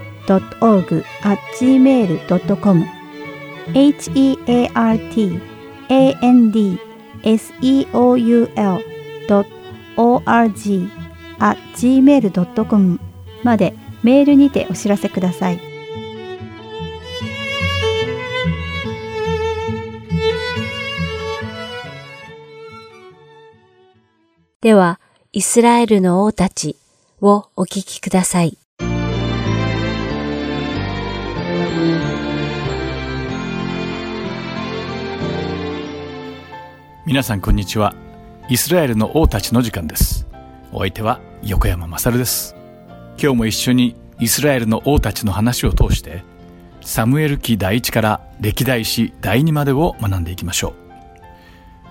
heart.org.gmail.com heartandseoul.org.gmail.com までメールにてお知らせください。では、イスラエルの王たちをお聞きください。皆さんこんにちは。イスラエルの王たちの時間です。お相手は横山まさるです。今日も一緒にイスラエルの王たちの話を通して、サムエル記第一から歴代史第二までを学んでいきましょう。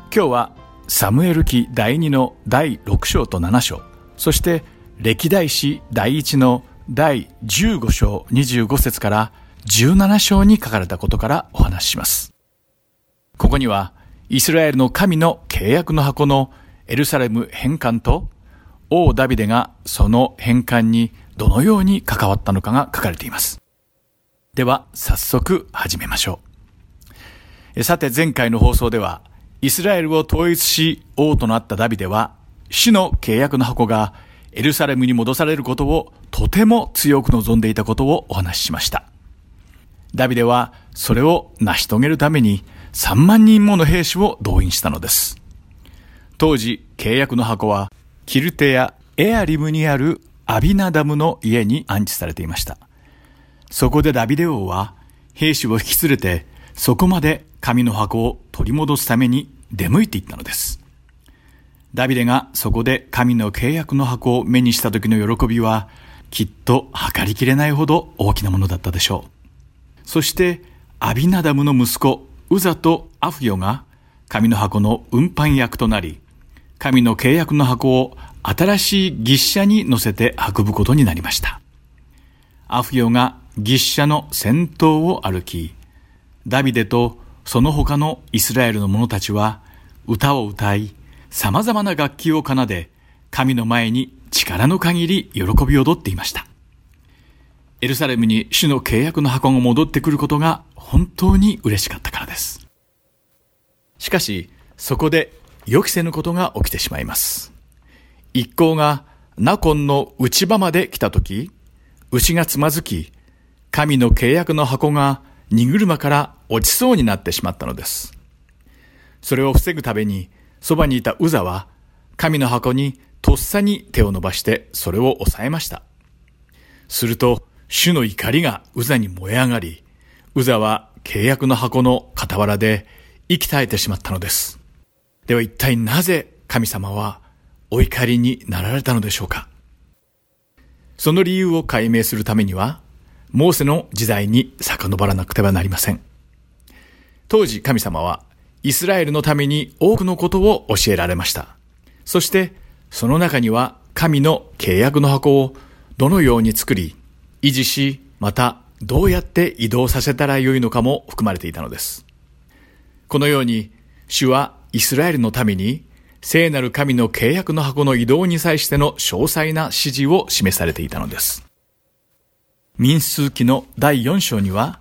今日はサムエル記第二の第6章と7章、そして歴代史第一の第15章25節から17章に書かれたことからお話しします。ここにはイスラエルの神の契約の箱のエルサレム返還と王ダビデがその返還にどのように関わったのかが書かれています。では早速始めましょう。さて前回の放送ではイスラエルを統一し王となったダビデは主の契約の箱がエルサレムに戻されることをとても強く望んでいたことをお話ししました。ダビデはそれを成し遂げるために3万人もの兵士を動員したのです。当時、契約の箱は、キルテやエアリムにあるアビナダムの家に安置されていました。そこでダビデ王は、兵士を引き連れて、そこまで神の箱を取り戻すために出向いていったのです。ダビデがそこで神の契約の箱を目にした時の喜びは、きっと計りきれないほど大きなものだったでしょう。そして、アビナダムの息子、ウザとアフヨが神の箱の運搬役となり、神の契約の箱を新しい牛車に乗せて運ぶことになりました。アフヨが牛車の先頭を歩き、ダビデとその他のイスラエルの者たちは歌を歌い、様々な楽器を奏で、神の前に力の限り喜び踊っていました。エルサレムに主の契約の箱が戻ってくることが本当に嬉しかったからです。しかし、そこで予期せぬことが起きてしまいます。一行がナコンの内場まで来た時、牛がつまずき、神の契約の箱が荷車から落ちそうになってしまったのです。それを防ぐために、そばにいたウザは、神の箱にとっさに手を伸ばしてそれを抑えました。すると、主の怒りがウザに燃え上がり、ウザは契約の箱の傍らで息絶えてしまったのです。では一体なぜ神様はお怒りになられたのでしょうか？その理由を解明するためには、モーセの時代に遡らなくてはなりません。当時神様はイスラエルのために多くのことを教えられました。そしてその中には神の契約の箱をどのように作り、維持し、またどうやって移動させたらよいのかも含まれていたのです。このように、主はイスラエルのために、聖なる神の契約の箱の移動に際しての詳細な指示を示されていたのです。民数記の第4章には、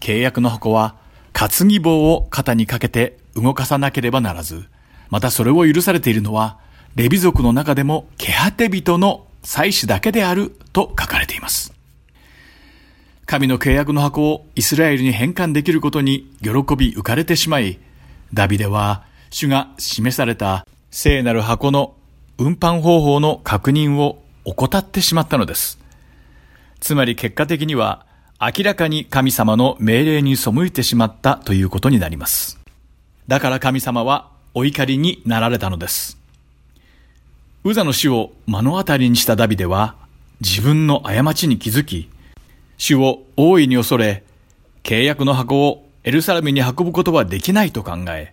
契約の箱は担ぎ棒を肩にかけて動かさなければならず、またそれを許されているのは、レビ族の中でもケハテ人の祭司だけであると書かれています。神の契約の箱をイスラエルに返還できることに喜び浮かれてしまい、ダビデは主が示された聖なる箱の運搬方法の確認を怠ってしまったのです。つまり結果的には明らかに神様の命令に背いてしまったということになります。だから神様はお怒りになられたのです。ウザの死を目の当たりにしたダビデは自分の過ちに気づき、死を大いに恐れ、契約の箱をエルサレムに運ぶことはできないと考え、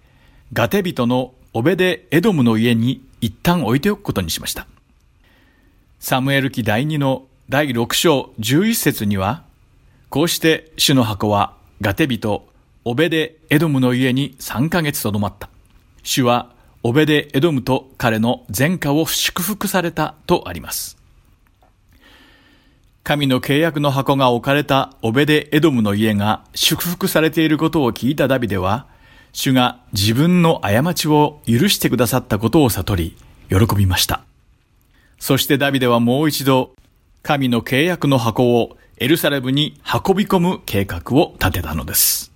ガテ人のオベデ・エドムの家に一旦置いておくことにしました。サムエル記第2の第6章11節には、こうして主の箱はガテ人オベデ・エドムの家に3ヶ月とどまった。主はオベデ・エドムと彼の前科を祝福されたとあります。神の契約の箱が置かれたオベデ・エドムの家が祝福されていることを聞いたダビデは、主が自分の過ちを許してくださったことを悟り、喜びました。そしてダビデはもう一度、神の契約の箱をエルサレムに運び込む計画を立てたのです。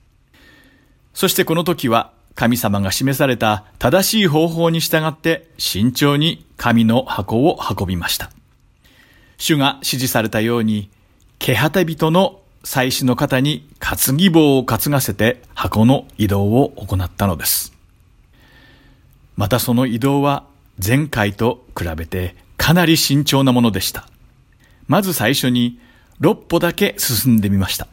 そしてこの時は神様が示された正しい方法に従って慎重に神の箱を運びました。主が指示されたように、ケハテ人の祭司の方に担ぎ棒を担がせて箱の移動を行ったのです。またその移動は前回と比べてかなり慎重なものでした。まず最初に6歩だけ進んでみました。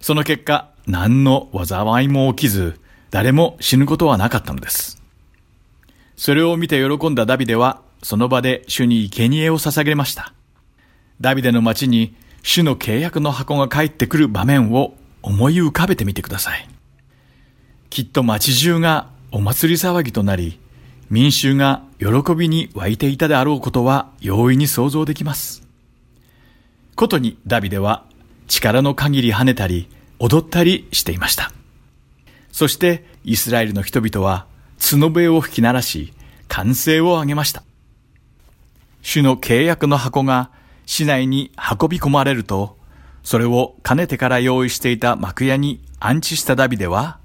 その結果、何の災いも起きず、誰も死ぬことはなかったのです。それを見て喜んだダビデは、その場で主に生贄を捧げました。ダビデの町に主の契約の箱が帰ってくる場面を思い浮かべてみてください。きっと町中がお祭り騒ぎとなり、民衆が喜びに湧いていたであろうことは容易に想像できます。ことにダビデは力の限り跳ねたり踊ったりしていました。そしてイスラエルの人々は角笛を吹き鳴らし歓声を上げました。主の契約の箱が市内に運び込まれると、それをかねてから用意していた幕屋に安置したダビデは、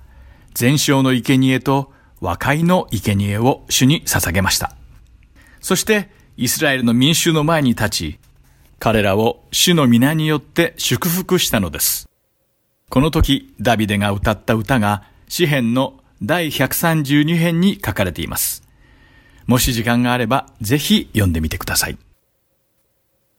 全焼の生贄と和解の生贄を主に捧げました。そして、イスラエルの民衆の前に立ち、彼らを主の皆によって祝福したのです。この時、ダビデが歌った歌が、詩篇の第132編に書かれています。もし時間があれば、ぜひ読んでみてください。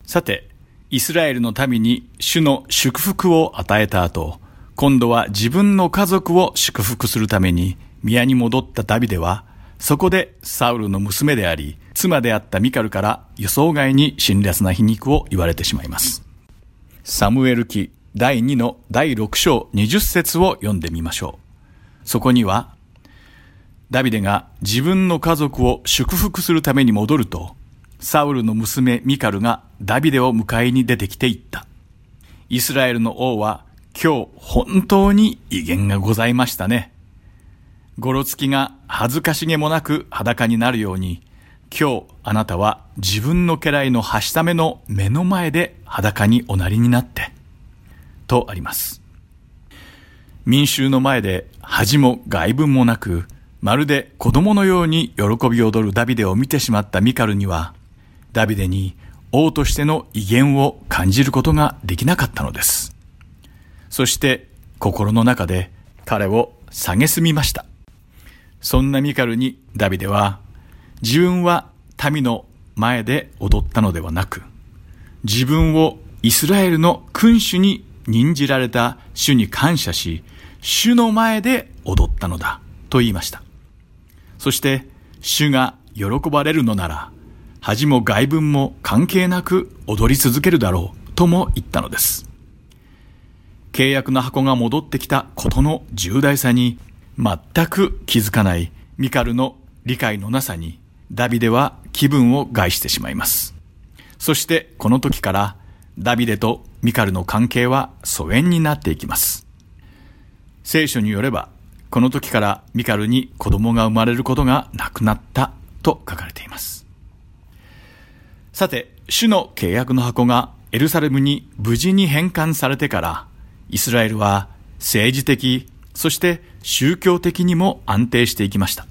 さて、イスラエルの民に主の祝福を与えた後、今度は自分の家族を祝福するために宮に戻ったダビデは、そこでサウルの娘であり、妻であったミカルから予想外に辛辣な皮肉を言われてしまいます。サムエル記第2の第6章20節を読んでみましょう。そこには、ダビデが自分の家族を祝福するために戻ると、サウルの娘ミカルがダビデを迎えに出てきて言った。イスラエルの王は今日本当に威厳がございましたね。ごろつきが恥ずかしげもなく裸になるように、今日あなたは自分の家来のはしための目の前で裸におなりになって、とあります。民衆の前で恥も外文もなく、まるで子供のように喜び踊るダビデを見てしまったミカルには、ダビデに王としての威厳を感じることができなかったのです。そして心の中で彼を蔑みました。そんなミカルにダビデは自分は民の前で踊ったのではなく、自分をイスラエルの君主に任じられた主に感謝し、主の前で踊ったのだと言いました。そして主が喜ばれるのなら、恥も外文も関係なく踊り続けるだろうとも言ったのです。契約の箱が戻ってきたことの重大さに全く気づかないミカルの理解のなさにダビデは気分を害してしまいます。そしてこの時からダビデとミカルの関係は疎遠になっていきます。聖書によればこの時からミカルに子供が生まれることがなくなったと書かれています。さて、主の契約の箱がエルサレムに無事に返還されてから、イスラエルは政治的、そして宗教的にも安定していきました。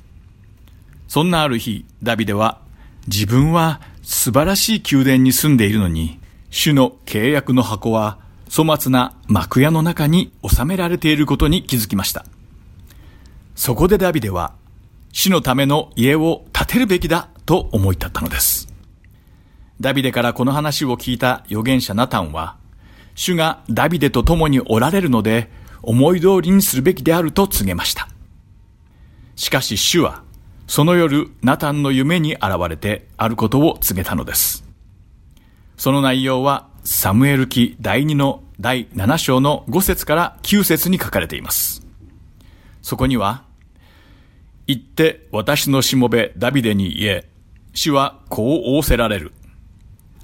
そんなある日、ダビデは自分は素晴らしい宮殿に住んでいるのに、主の契約の箱は粗末な幕屋の中に収められていることに気づきました。そこでダビデは、死のための家を建てるべきだと思い立ったのです。ダビデからこの話を聞いた預言者ナタンは、主がダビデと共におられるので、思い通りにするべきであると告げました。しかし主は、その夜、ナタンの夢に現れてあることを告げたのです。その内容は、サムエル記第2の第7章の5節から9節に書かれています。そこには、行って私のしもべダビデに言え、主はこう仰せられる。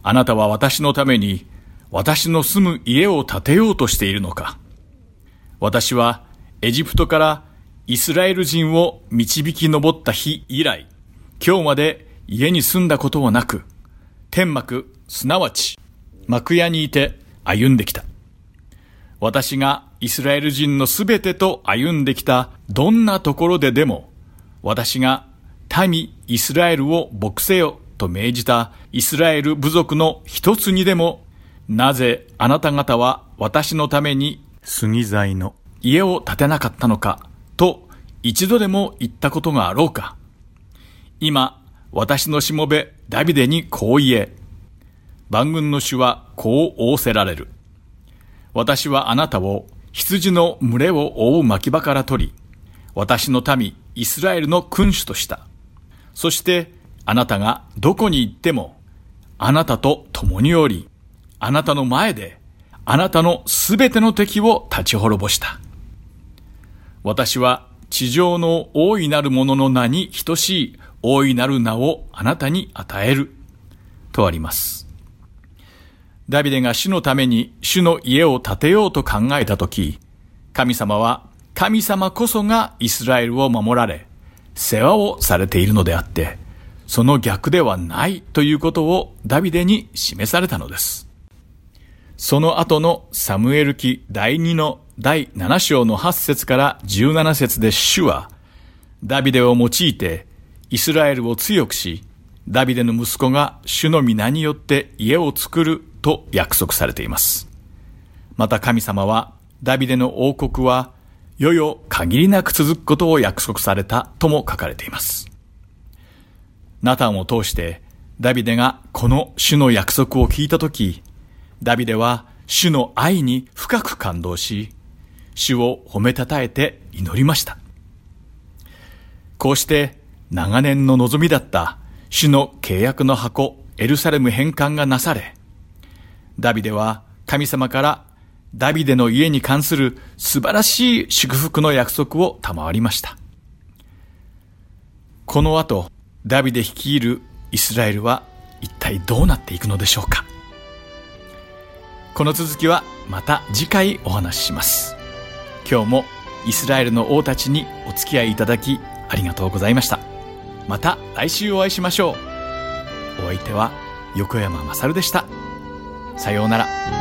あなたは私のために私の住む家を建てようとしているのか。私はエジプトからイスラエル人を導き上った日以来、今日まで家に住んだことはなく、天幕、すなわち幕屋にいて歩んできた。私がイスラエル人のすべてと歩んできたどんなところででも、私が民イスラエルを牧せよと命じたイスラエル部族の一つにでも、なぜあなた方は私のために杉材の家を建てなかったのかと一度でも言ったことがあろうか。今、私のしもべダビデにこう言え。万軍の主はこう仰せられる。私はあなたを羊の群れを覆う牧場から取り、私の民イスラエルの君主とした。そしてあなたがどこに行っても、あなたと共におり、あなたの前で、あなたのすべての敵を立ち滅ぼした。私は地上の大いなるものの名に等しい大いなる名をあなたに与える。とあります。ダビデが主のために主の家を建てようと考えたとき、神様は神様こそがイスラエルを守られ、世話をされているのであって、その逆ではないということをダビデに示されたのです。その後のサムエル記第2の第7章の8節から17節で主は、ダビデを用いてイスラエルを強くし、ダビデの息子が主の皆によって家を作ると約束されています。また神様は、ダビデの王国は、世々限りなく続くことを約束されたとも書かれています。ナタンを通して、ダビデがこの主の約束を聞いたとき、ダビデは主の愛に深く感動し、主を褒めたたえて祈りました。こうして長年の望みだった主の契約の箱エルサレム返還がなされ、ダビデは神様からダビデの家に関する素晴らしい祝福の約束を賜りました。この後、ダビデ率いるイスラエルは一体どうなっていくのでしょうかこの続きはまた次回お話しします。今日もイスラエルの王たちにお付き合いいただきありがとうございました。また来週お会いしましょう。お相手は横山まさるでした。さようなら。